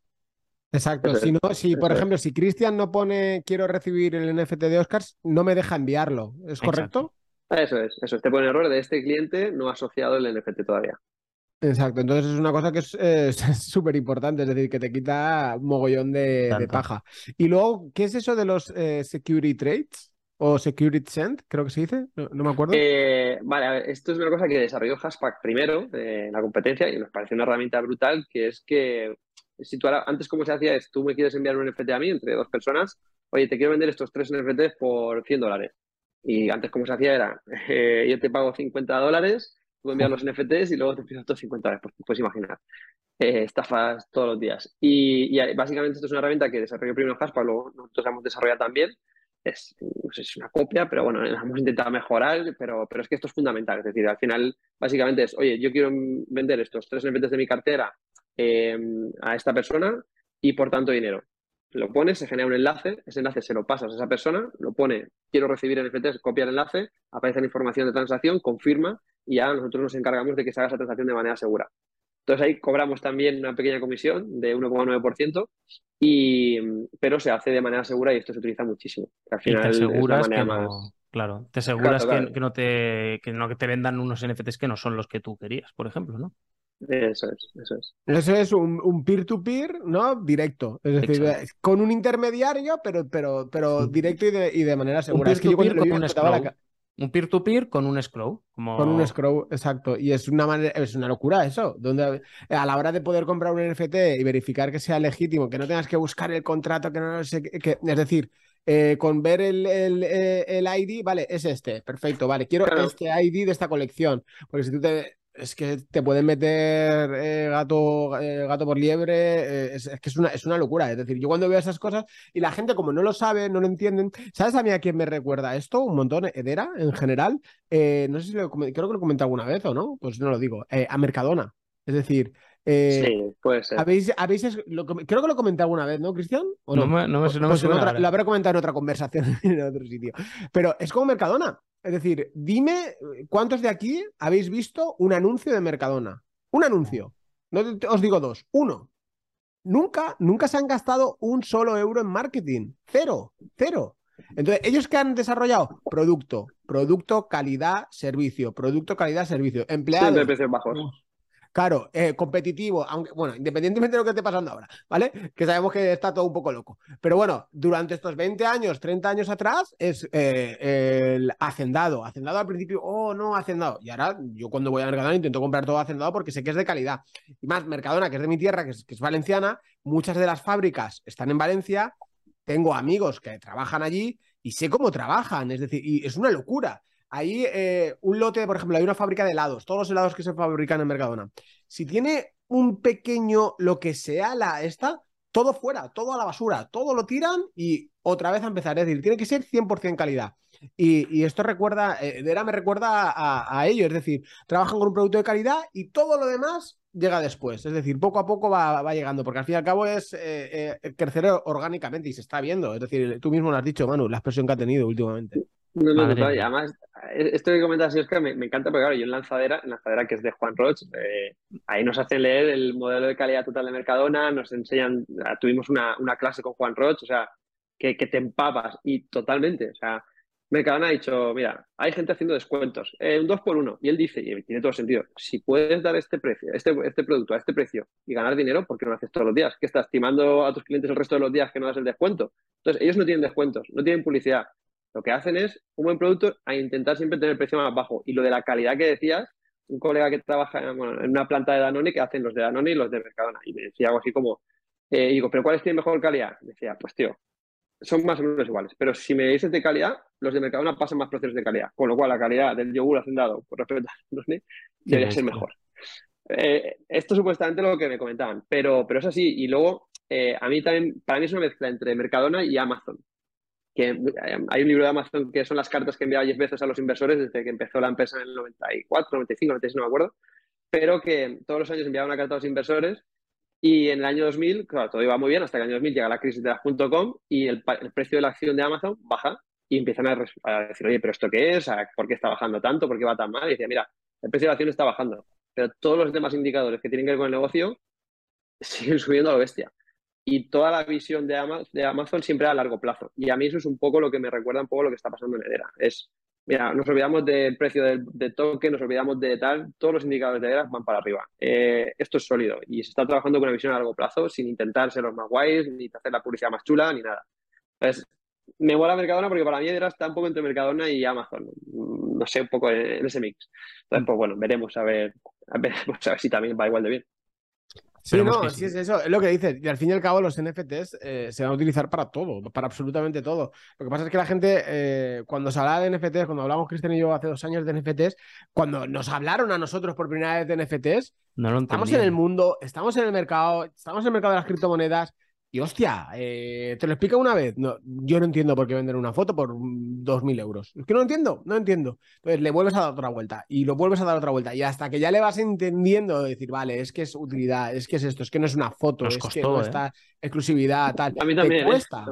Speaker 2: Exacto, si no, si por ejemplo, si Cristian no pone quiero recibir el NFT de Oscars, no me deja enviarlo, ¿es correcto?
Speaker 3: Eso es, eso es. Te pone error de este cliente no asociado el NFT todavía.
Speaker 2: Exacto, entonces es una cosa que es súper importante, es decir, que te quita un mogollón de, paja. Y luego, ¿qué es eso de los eh, security trades? o Security Send, creo que se dice, no, me acuerdo.
Speaker 3: Eh, vale, esto es una cosa que desarrolló Haspack primero en la competencia y nos parece una herramienta brutal, que es que si tú antes como se hacía es, tú me quieres enviar un NFT a mí entre dos personas, oye, te quiero vender estos tres NFTs por 100 dólares. Y antes como se hacía era, eh, yo te pago 50 dólares, tú envías los NFTs y luego te pido otros 50 dólares, pues puedes imaginar. Eh, estafas todos los días. Y, básicamente esto es una herramienta que desarrolló primero Haspa, luego nosotros hemos desarrollado también. Es, es una copia, pero bueno, hemos intentado mejorar, pero, pero es que esto es fundamental. Es decir, al final, básicamente es, oye, yo quiero vender estos tres NFTs de mi cartera eh, a esta persona y por tanto dinero lo pones, se genera un enlace, ese enlace se lo pasas a esa persona, lo pone, quiero recibir NFTs, copia el enlace, aparece la información de transacción, confirma y ya nosotros nos encargamos de que se haga esa transacción de manera segura. Entonces ahí cobramos también una pequeña comisión de 1,9%, y, pero se hace de manera segura y esto se utiliza muchísimo.
Speaker 1: Al final, te aseguras que no, claro, te aseguras Que, no te, que no que te vendan unos NFTs que no son los que tú querías, por ejemplo, ¿no?
Speaker 3: Eso es, eso es.
Speaker 2: Eso es un peer-to-peer, ¿no? Directo. Es decir, con un intermediario, pero, pero, pero directo y de, y de manera segura.
Speaker 1: Un peer-to-peer con un scroll. Un peer-to-peer con un scroll. Como...
Speaker 2: Con un scroll, exacto. Y es una manera, es una locura eso. Donde a la hora de poder comprar un NFT y verificar que sea legítimo, que no tengas que buscar el contrato, que no sé que, es decir, eh, con ver el, el, eh, el, ID, vale, es este, perfecto, vale, quiero este ID de esta colección. Porque si tú te es que te pueden meter eh, gato, eh, gato por liebre, eh, es, que es una, es una locura. Es decir, yo cuando veo esas cosas y la gente como no lo sabe, no lo entienden, ¿sabes a mí a quién me recuerda esto? Un montón, Edera en general. no sé si lo, creo que lo comenté alguna vez o no, pues no lo digo, a Mercadona. Es decir,
Speaker 3: sí, puede ser.
Speaker 2: ¿habéis, creo que lo comenté alguna vez, ¿no, Cristian?
Speaker 1: no? me, no me, pues
Speaker 2: Lo habré comentado en otra conversación en otro sitio. Pero es como Mercadona. Es decir, dime cuántos de aquí habéis visto un anuncio de Mercadona. Un anuncio. No os digo dos, uno. Nunca, nunca se han gastado un solo euro en marketing. Cero, cero. Entonces, ellos que han desarrollado producto, producto, calidad, servicio, producto, calidad, servicio, empleados.
Speaker 3: precios bajos.
Speaker 2: Claro, eh, competitivo, aunque, bueno, independientemente de lo que esté pasando ahora, ¿vale? Que sabemos que está todo un poco loco. Pero bueno, durante estos 20 años, 30 años atrás, es eh, el hacendado. Hacendado al principio, oh, no, hacendado. Y ahora yo cuando voy a Mercadona intento comprar todo hacendado porque sé que es de calidad. Y más, Mercadona, que es de mi tierra, que es, que es valenciana, muchas de las fábricas están en Valencia, tengo amigos que trabajan allí y sé cómo trabajan, es decir, y es una locura. Ahí, eh, un lote, por ejemplo, hay una fábrica de helados, todos los helados que se fabrican en Mercadona. Si tiene un pequeño, lo que sea, la esta, todo fuera, todo a la basura, todo lo tiran y otra vez a empezar. Es decir, tiene que ser 100% calidad. Y, esto recuerda, eh, me recuerda a, ello, es decir, trabajan con un producto de calidad y todo lo demás llega después. Es decir, poco a poco va, llegando, porque al fin y al cabo es eh, crecer orgánicamente y se está viendo. Es decir, tú mismo lo has dicho, Manu, la expresión que ha tenido últimamente.
Speaker 3: No, no, además, eh, esto que comentas, Oscar, me, me encanta porque, claro, yo en Lanzadera, en Lanzadera que es de Juan Roch, eh, ahí nos hacen leer el modelo de calidad total de Mercadona, nos enseñan, tuvimos una, una clase con Juan Roch, o sea, que, que, te empapas y totalmente, o sea, Mercadona ha dicho, mira, hay gente haciendo descuentos, eh, un 2 por 1 y él dice, y tiene todo sentido, si puedes dar este precio, este, este producto a este precio y ganar dinero, ¿por qué no lo haces todos los días? ¿Que estás estimando a tus clientes el resto de los días que no das el descuento? Entonces, ellos no tienen descuentos, no tienen publicidad, lo que hacen es un buen producto a intentar siempre tener el precio más bajo. Y lo de la calidad que decías, un colega que trabaja en una planta de Danone que hacen los de Danone y los de Mercadona. Y me decía algo así como, eh, digo, ¿pero cuáles tienen mejor calidad? Me decía, pues tío, son más o menos iguales. Pero si me dices de calidad, los de Mercadona pasan más procesos de calidad. Con lo cual, la calidad del yogur hacendado por respecto a Danone debería ser mejor. Eh, esto supuestamente lo que me comentaban, pero, pero es así. Y luego, eh, a mí también, para mí es una mezcla entre Mercadona y Amazon que hay un libro de Amazon que son las cartas que enviaba 10 veces a los inversores desde que empezó la empresa en el 94, 95, 96, no me acuerdo, pero que todos los años enviaba una carta a los inversores y en el año 2000, claro, todo iba muy bien, hasta que el año 2000 llega la crisis de las .com y el, precio de la acción de Amazon baja y empiezan a, decir, oye, pero ¿esto qué es? ¿Por qué está bajando tanto? ¿Por qué va tan mal? Y decía, mira, el precio de la acción está bajando, pero todos los demás indicadores que tienen que ver con el negocio siguen subiendo a lo bestia y toda la visión de Amazon, Amazon siempre a largo plazo. Y a mí eso es un poco lo que me recuerda un poco lo que está pasando en Edera. Es mira, nos olvidamos del precio del, toque, nos olvidamos de tal, todos los indicadores de ERA van para arriba. Eh, esto es sólido y se está trabajando con una visión a largo plazo sin intentar ser los más guays, ni hacer la publicidad más chula, ni nada. Entonces, me mola Mercadona porque para mí ERA está un poco entre Mercadona y Amazon. No sé, un poco en, ese mix. Entonces, pues bueno, veremos a ver, a ver, pues a ver si también va igual de bien.
Speaker 2: Sí, no, sí es eso, es lo que dices. Y al fin y al cabo, los NFTs eh, se van a utilizar para todo, para absolutamente todo. Lo que pasa es que la gente, eh, cuando se habla de NFTs, cuando hablamos Cristian y yo hace dos años de NFTs, cuando nos hablaron a nosotros por primera vez de NFTs, no estamos en el mundo, estamos en el mercado, estamos en el mercado de las criptomonedas, y hostia, eh, te lo explico una vez. No, yo no entiendo por qué vender una foto por 2.000 euros. Es que no entiendo, no entiendo. Entonces le vuelves a dar otra vuelta y lo vuelves a dar otra vuelta. Y hasta que ya le vas entendiendo, decir, vale, es que es utilidad, es que es esto, es que no es una foto, es que no ¿eh? está exclusividad, tal.
Speaker 3: A mí también.
Speaker 2: ¿eh? cuesta.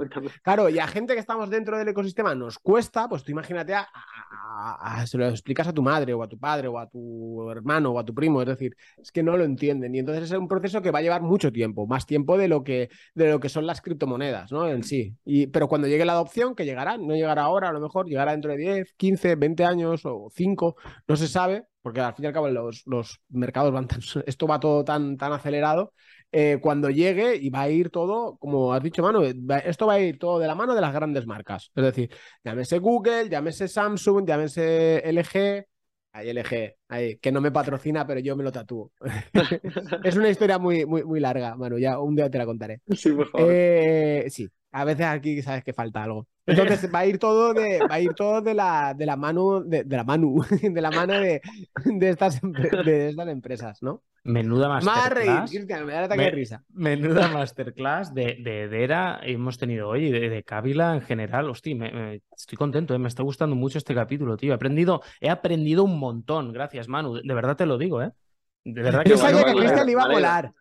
Speaker 2: Claro, y a gente que estamos dentro del ecosistema nos cuesta, pues tú imagínate, a, se lo explicas a tu madre o a tu padre o a tu hermano o a tu primo. Es decir, es que no lo entienden. Y entonces es un proceso que va a llevar mucho tiempo, más tiempo de lo que lo que son las criptomonedas, ¿no? En sí. Y, pero cuando llegue la adopción, que llegará, no llegará ahora, a lo mejor llegará dentro de 10, 15, 20 años o 5, no se sabe, porque al fin y al cabo los, los mercados van tan, esto va todo tan, tan acelerado. Eh, cuando llegue y va a ir todo, como has dicho, Manu, esto va a ir todo de la mano de las grandes marcas. Es decir, llámese Google, llámese Samsung, llámese LG, Ahí LG, ahí, que no me patrocina, pero yo me lo tatúo. es una historia muy, muy, muy larga, Manu. Ya un día te la contaré.
Speaker 3: Sí, por favor.
Speaker 2: Eh, sí, a veces aquí sabes que falta algo. Entonces va a ir todo de, va a ir todo de la, de la mano, de, la manu, de la mano de, de, estas, de estas empresas, ¿no?
Speaker 1: Menuda masterclass.
Speaker 2: me risa.
Speaker 1: Menuda masterclass de, de Dera hemos tenido hoy, de, de Kabila en general. Hostia, me, estoy contento, ¿eh? me está gustando mucho este capítulo, tío. He aprendido, he aprendido un montón. Gracias, Manu. De verdad te lo digo, ¿eh? De verdad que
Speaker 2: Yo sabía que Cristian le iba a volar.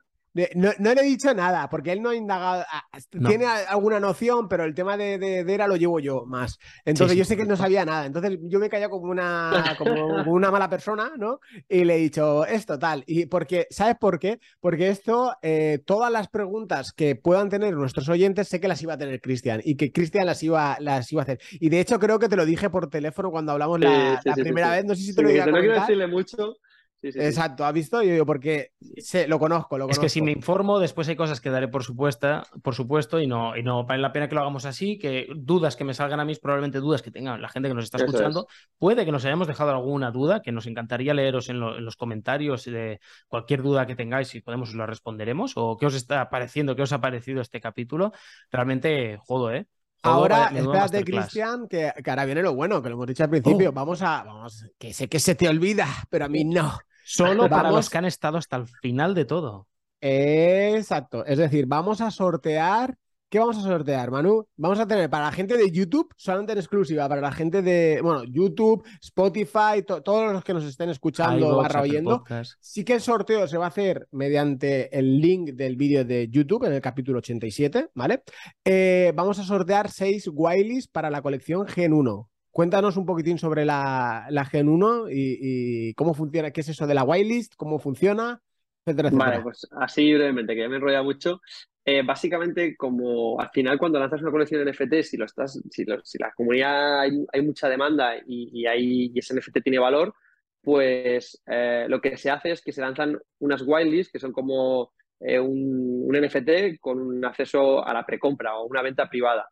Speaker 2: No, no, le he dicho nada, porque él no ha indagado. Tiene alguna noción, pero el tema de, de, de, ERA lo llevo yo más. Entonces yo sé que él no sabía nada. Entonces yo me he callado como una, como una mala persona, ¿no? Y le he dicho esto, tal. Y porque, ¿sabes por qué? Porque esto, eh, todas las preguntas que puedan tener nuestros oyentes, sé que las iba a tener Cristian y que Cristian las iba, las iba a hacer. Y de hecho creo que te lo dije por teléfono cuando hablamos la, primera vez. No sé si te lo.
Speaker 3: No quiero decirle mucho.
Speaker 2: Exacto, ¿ha visto? Yo digo, porque sé, lo conozco, lo conozco.
Speaker 1: Es que si me informo, después hay cosas que daré por supuesto, por supuesto, y no, y no vale la pena que lo hagamos así, que dudas que me salgan a mí, probablemente dudas que tenga la gente que nos está escuchando. Puede que nos hayamos dejado alguna duda, que nos encantaría leeros en, los comentarios de cualquier duda que tengáis, si podemos os la responderemos, o qué os está pareciendo, qué os ha parecido este capítulo. Realmente, jodo, ¿eh?
Speaker 2: ahora, espérate, Cristian, que, que, ahora viene lo bueno, que lo hemos dicho al principio. Oh. Vamos a, vamos, que sé que se te olvida, pero a mí no.
Speaker 1: Solo para los que han estado hasta el final de todo.
Speaker 2: Exacto. Es decir, vamos a sortear. ¿Qué vamos a sortear, Manu? Vamos a tener para la gente de YouTube, solamente en exclusiva, para la gente de, bueno, YouTube, Spotify, todos los que nos estén escuchando barra oyendo. Sí que el sorteo se va a hacer mediante el link del vídeo de YouTube en el capítulo 87, ¿vale? Eh, vamos a sortear seis Wileys para la colección Gen 1. Cuéntanos un poquitín sobre la, Gen 1 y, cómo funciona, qué es eso de la whitelist, cómo funciona, etcétera,
Speaker 3: Vale, pues así brevemente, que ya me enrolla mucho. Eh, básicamente, como al final cuando lanzas una colección de NFT, si lo estás, si, si la comunidad hay, mucha demanda y, y, hay, ese NFT tiene valor, pues eh, lo que se hace es que se lanzan unas whitelists que son como eh, un, un, NFT con un acceso a la precompra o una venta privada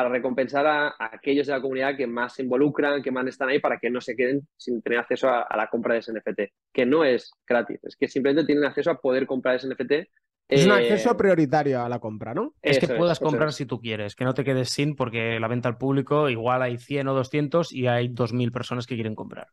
Speaker 3: para recompensar a, aquellos de la comunidad que más se involucran, que más están ahí, para que no se queden sin tener acceso a, la compra de ese NFT, que no es gratis, es que simplemente tienen acceso a poder comprar ese NFT.
Speaker 2: Es un acceso eh, prioritario a la compra, ¿no?
Speaker 1: Es que puedas comprar si tú quieres, que no te quedes sin, porque la venta al público igual hay 100 o 200 y hay 2.000 personas que quieren comprar.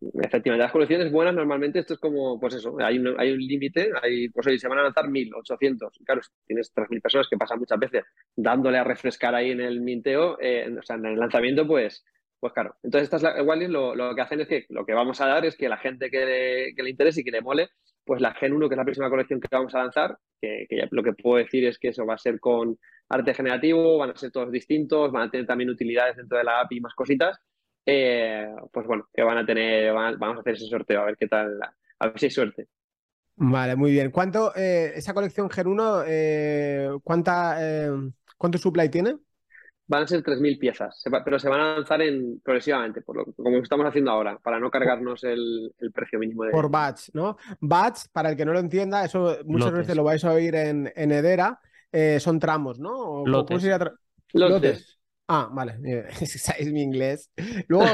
Speaker 3: Efectivamente, las colecciones buenas normalmente esto es como, pues eso, hay un, hay un límite, hay, pues hoy se van a lanzar 1.800. Claro, si tienes 3.000 personas que pasan muchas veces dándole a refrescar ahí en el minteo, eh, o sea, en el lanzamiento, pues, pues claro. Entonces estas Wallis lo, lo, que hacen es que lo que vamos a dar es que la gente que le, que interese y que le mole, pues la Gen 1, que es la próxima colección que vamos a lanzar, que, que lo que puedo decir es que eso va a ser con arte generativo, van a ser todos distintos, van a tener también utilidades dentro de la API y más cositas eh, pues bueno, que van a tener, vamos a hacer ese sorteo, a ver qué tal, a ver si hay suerte.
Speaker 2: Vale, muy bien. ¿Cuánto, eh, esa colección Gen 1, eh, cuánta, cuánto supply tiene?
Speaker 3: van a ser 3.000 piezas, pero se van a lanzar en, progresivamente, por lo, como estamos haciendo ahora, para no cargarnos el, precio mínimo de...
Speaker 2: Por batch, ¿no? Batch, para el que no lo entienda, eso muchas veces lo vais a oír en, en Edera, eh, son tramos, ¿no?
Speaker 1: Lotes.
Speaker 3: Lotes.
Speaker 2: Ah, vale, es mi inglés. Luego,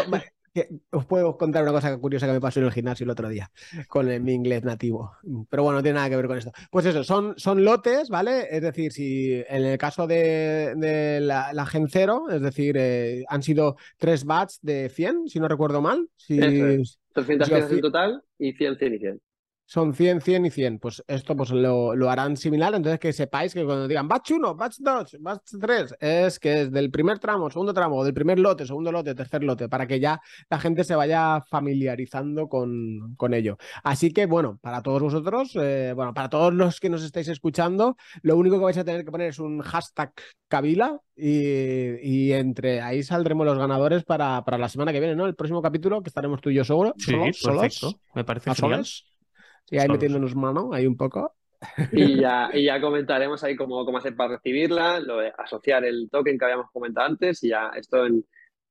Speaker 2: os puedo contar una cosa curiosa que me pasó en el gimnasio el otro día con mi inglés nativo. Pero bueno, no tiene nada que ver con esto. Pues eso, son, son lotes, ¿vale? Es decir, si en el caso de, la, Gen 0, es decir, eh, han sido tres bats de 100, si no recuerdo mal. Si,
Speaker 3: 300 piezas en total y 100, 100 y 100
Speaker 2: son 100, 100 y 100. Pues esto pues lo, harán similar. Entonces que sepáis que cuando digan batch 1, batch 2, batch 3, es que es del primer tramo, segundo tramo, del primer lote, segundo lote, tercer lote, para que ya la gente se vaya familiarizando con, con ello. Así que bueno, para todos vosotros, eh, bueno, para todos los que nos estáis escuchando, lo único que vais a tener que poner es un hashtag Kabila y, entre ahí saldremos los ganadores para, para, la semana que viene, ¿no? El próximo capítulo que estaremos tú y yo seguro.
Speaker 1: Sí, perfecto. Me parece genial.
Speaker 2: Sí, ahí metiéndonos mano, ahí un poco.
Speaker 3: Y ya, y ya comentaremos ahí cómo, cómo hacer para recibirla, lo de asociar el token que habíamos comentado antes y ya esto en,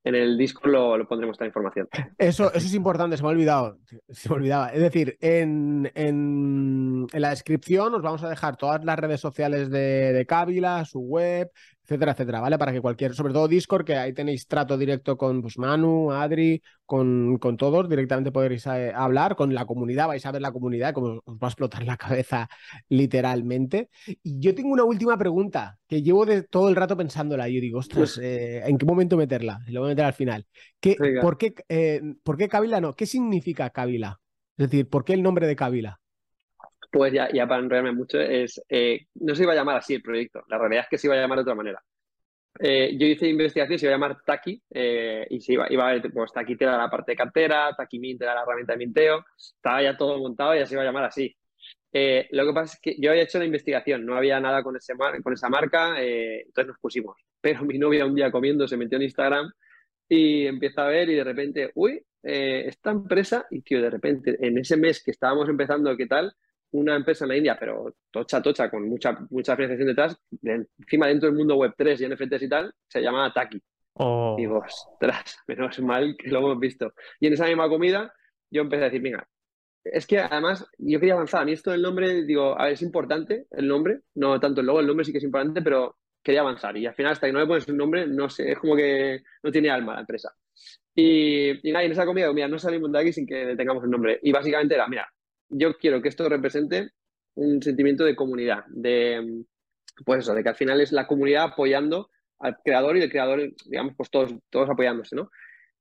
Speaker 3: en el disco lo, pondremos esta información.
Speaker 2: Eso, eso es importante, se me ha olvidado. Se me olvidaba. Es decir, en, en, en la descripción os vamos a dejar todas las redes sociales de, de Kabila, su web, etcétera, etcétera, ¿vale? Para que cualquier, sobre todo Discord, que ahí tenéis trato directo con pues, Manu, Adri, con, con todos, directamente podréis eh, hablar, con la comunidad, vais a ver la comunidad, como os va a explotar la cabeza literalmente. Y yo tengo una última pregunta, que llevo de todo el rato pensándola, y yo digo, ostras, eh, ¿en qué momento meterla? Lo voy a meter al final. ¿Qué, ¿por, qué, eh, ¿Por qué Kabila no? ¿Qué significa Kabila? Es decir, ¿por qué el nombre de Kabila?
Speaker 3: Pues ya, ya para enrollarme mucho, es, eh, no se iba a llamar así el proyecto, la realidad es que se iba a llamar de otra manera. Eh, yo hice investigación, se iba a llamar Taki, eh, y se iba, iba a pues Taki te da la parte de cartera, Taki Mint era la herramienta de minteo, estaba ya todo montado y ya se iba a llamar así. lo que pasa es que yo había hecho la investigación, no había nada con, ese con esa marca, entonces nos pusimos. Pero mi novia un día comiendo se metió en Instagram y empieza a ver y de repente, uy, esta empresa, y tío, de repente, en ese mes que estábamos empezando, ¿qué tal? Una empresa en la India, pero tocha, tocha, con mucha, mucha financiación detrás, encima dentro del mundo web 3 y NFTs y tal, se llama Taki.
Speaker 1: Oh.
Speaker 3: Digo, ostras, menos mal que lo hemos visto. Y en esa misma comida yo empecé a decir, venga, es que además yo quería avanzar. A mí esto del nombre, digo, a ver, es importante el nombre, no tanto el logo, el nombre sí que es importante, pero quería avanzar. Y al final, hasta que no le pones un nombre, no sé, es como que no tiene alma la empresa. Y, y nada, en esa comida, mira, no salimos de aquí sin que tengamos el nombre. Y básicamente era, mira, yo quiero que esto represente un sentimiento de comunidad, de, pues eso, de que al final es la comunidad apoyando al creador y el creador, digamos, pues todos, todos apoyándose, ¿no?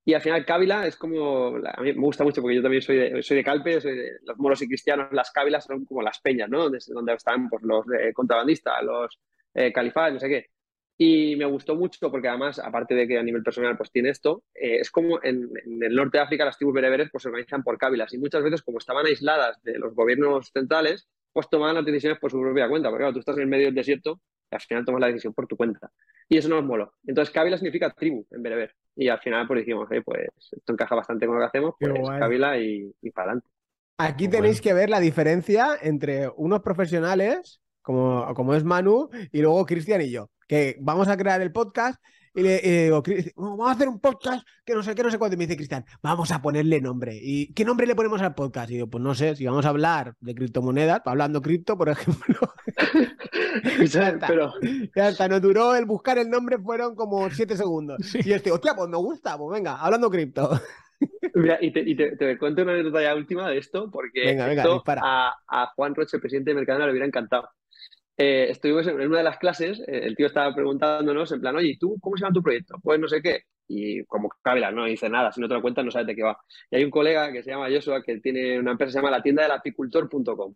Speaker 3: Y al final Cávila es como, a mí me gusta mucho porque yo también soy de, soy de Calpe, soy de, los moros y cristianos, las Cávilas son como las peñas, ¿no? Desde donde están pues, los contrabandistas, los eh, no sé qué. Y me gustó mucho porque además, aparte de que a nivel personal pues tiene esto, eh, es como en, el norte de África las tribus bereberes pues se organizan por cávilas y muchas veces como estaban aisladas de los gobiernos centrales, pues tomaban las decisiones por su propia cuenta, porque claro, tú estás en el medio del desierto y al final tomas la decisión por tu cuenta. Y eso nos moló. Entonces cábila significa tribu en bereber y al final pues dijimos, pues esto encaja bastante con lo que hacemos, pues cábila y, y para adelante.
Speaker 2: Aquí tenéis que ver la diferencia entre unos profesionales como, como es Manu y luego Cristian y yo que vamos a crear el podcast y le digo, vamos a hacer un podcast que no sé qué, no sé cuánto. Y me dice Cristian, vamos a ponerle nombre. ¿Y qué nombre le ponemos al podcast? Y digo, pues no sé, si vamos a hablar de criptomonedas, hablando cripto, por ejemplo. ya, está, Pero... ya está, nos duró el buscar el nombre, fueron como siete segundos. Y yo estoy, hostia, pues me gusta, pues venga, hablando cripto.
Speaker 3: Mira, y, te, y te, cuento una anécdota ya última de esto, porque
Speaker 2: venga, venga,
Speaker 3: a, a, Juan Roche, presidente de Mercadona, le hubiera encantado eh, estuvimos en una de las clases, eh, el tío estaba preguntándonos en plan, oye, ¿y tú cómo se llama tu proyecto? Pues no sé qué. Y como Kabila no dice nada, si no te lo cuentas no sabes de qué va. Y hay un colega que se llama Joshua que tiene una empresa que se llama la tienda del apicultor.com.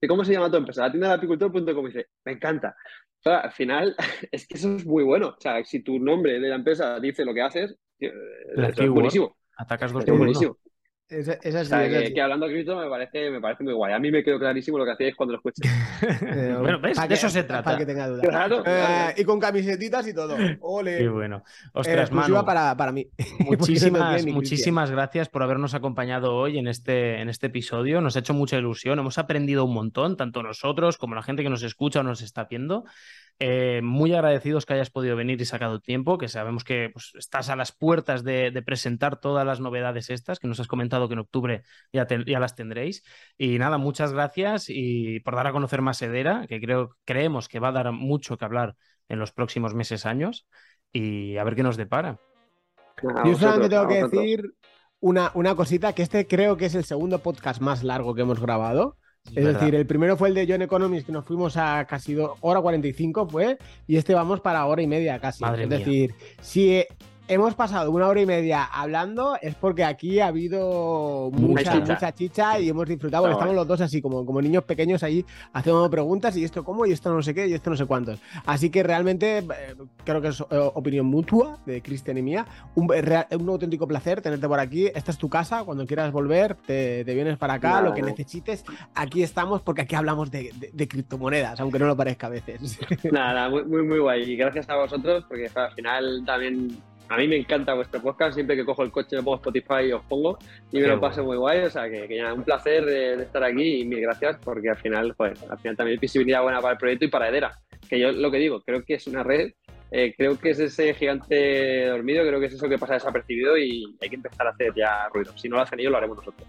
Speaker 3: ¿Y cómo se llama tu empresa? La tienda del apicultor.com. Dice, me encanta. al final, es que eso es muy bueno. O sea, si tu nombre de la empresa dice lo que haces, es buenísimo.
Speaker 1: Atacas dos
Speaker 3: es buenísimo.
Speaker 2: Es, es
Speaker 3: que, hablando de cripto me parece, me parece muy guay. A mí me quedó clarísimo lo que hacíais cuando lo escuché.
Speaker 1: Eh, bueno, ¿ves? De eso se trata.
Speaker 2: Para que tenga dudas.
Speaker 3: Claro,
Speaker 2: eh, y con camisetitas y todo. Ole.
Speaker 1: Qué bueno. Ostras, Manu,
Speaker 2: para, para mí.
Speaker 1: Muchísimas, muchísimas gracias por habernos acompañado hoy en este, en este episodio. Nos ha hecho mucha ilusión. Hemos aprendido un montón, tanto nosotros como la gente que nos escucha o nos está viendo. Eh, muy agradecidos que hayas podido venir y sacado tiempo, que sabemos que pues, estás a las puertas de, presentar todas las novedades estas, que nos has comentado que en octubre ya, ya, las tendréis. Y nada, muchas gracias y por dar a conocer más Edera, que creo, creemos que va a dar mucho que hablar en los próximos meses, años, y a ver qué nos depara.
Speaker 2: Yo solamente tengo que decir una, una cosita, que este creo que es el segundo podcast más largo que hemos grabado. Es decir, el primero fue el de John Economist, que nos fuimos a casi hora 45, fue, y este vamos para hora y media casi. es decir, si hemos pasado una hora y media hablando es porque aquí ha habido mucha, chicha. y hemos disfrutado. estamos los dos así, como, como niños pequeños ahí haciendo preguntas y esto cómo y esto no sé qué y esto no sé cuántos. Así que realmente eh, creo que es eh, opinión mutua de Cristian y mía. Un, un, auténtico placer tenerte por aquí. Esta es tu casa. Cuando quieras volver, te, vienes para acá. lo que necesites, aquí estamos porque aquí hablamos de, criptomonedas, aunque no lo parezca a veces.
Speaker 3: Nada, muy, muy, muy guay. Y gracias a vosotros porque al final también a mí me encanta vuestro podcast, siempre que cojo el coche me pongo Spotify y os pongo y me lo paso muy guay, o sea que, que un placer de, estar aquí y mil gracias porque al final, joder, al final también hay visibilidad buena para el proyecto y para Edera, que yo lo que digo, creo que es una red, eh, creo que es ese gigante dormido, creo que es eso que pasa desapercibido y hay que empezar a hacer ya ruido, si no lo hacen ellos lo haremos nosotros.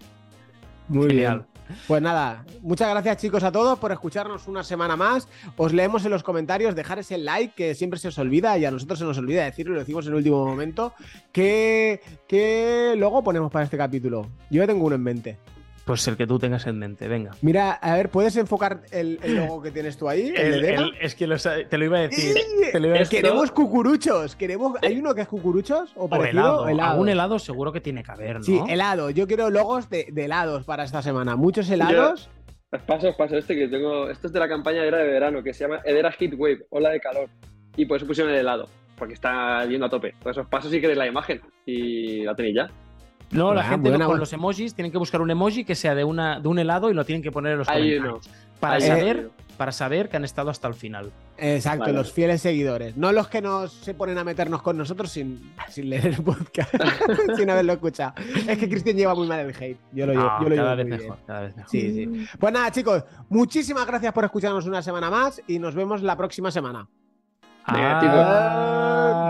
Speaker 2: Muy bien. Pues nada, muchas gracias chicos a todos por escucharnos una semana más. Os leemos en los comentarios, dejar ese like que siempre se os olvida y a nosotros se nos olvida decirlo, lo decimos en el último momento. ¿Qué, qué logo ponemos para este capítulo? Yo ya tengo uno en mente.
Speaker 1: Pues el que tú tengas en mente, venga.
Speaker 2: Mira, a ver, ¿puedes enfocar el, logo que tienes tú ahí?
Speaker 1: es que te lo iba a decir.
Speaker 2: Queremos cucuruchos. Queremos, ¿Hay uno que es cucuruchos? ¿O,
Speaker 1: helado. Algún helado seguro que tiene que haber, ¿no?
Speaker 2: Sí, helado. Yo quiero logos de, helados para esta semana. Muchos helados.
Speaker 3: paso, paso este que tengo. Esto es de la campaña Edera de verano, que se llama Edera Heat Wave, ola de calor. Y por eso pusieron el helado, porque está yendo a tope. Por eso os paso si queréis la imagen y la tenéis ya.
Speaker 1: No, la gente con los emojis tienen que buscar un emoji que sea de, una, de un helado y lo tienen que poner en los comentarios. Para saber, para saber que han estado hasta el final.
Speaker 2: Exacto, los fieles seguidores. No los que nos se ponen a meternos con nosotros sin, leer el podcast, sin haberlo escuchado. Es que Cristian lleva muy mal el hate. Yo lo, llevo,
Speaker 1: cada vez mejor, cada vez mejor.
Speaker 2: Sí, sí. Pues nada, chicos, muchísimas gracias por escucharnos una semana más y nos vemos la próxima semana.
Speaker 1: Adiós.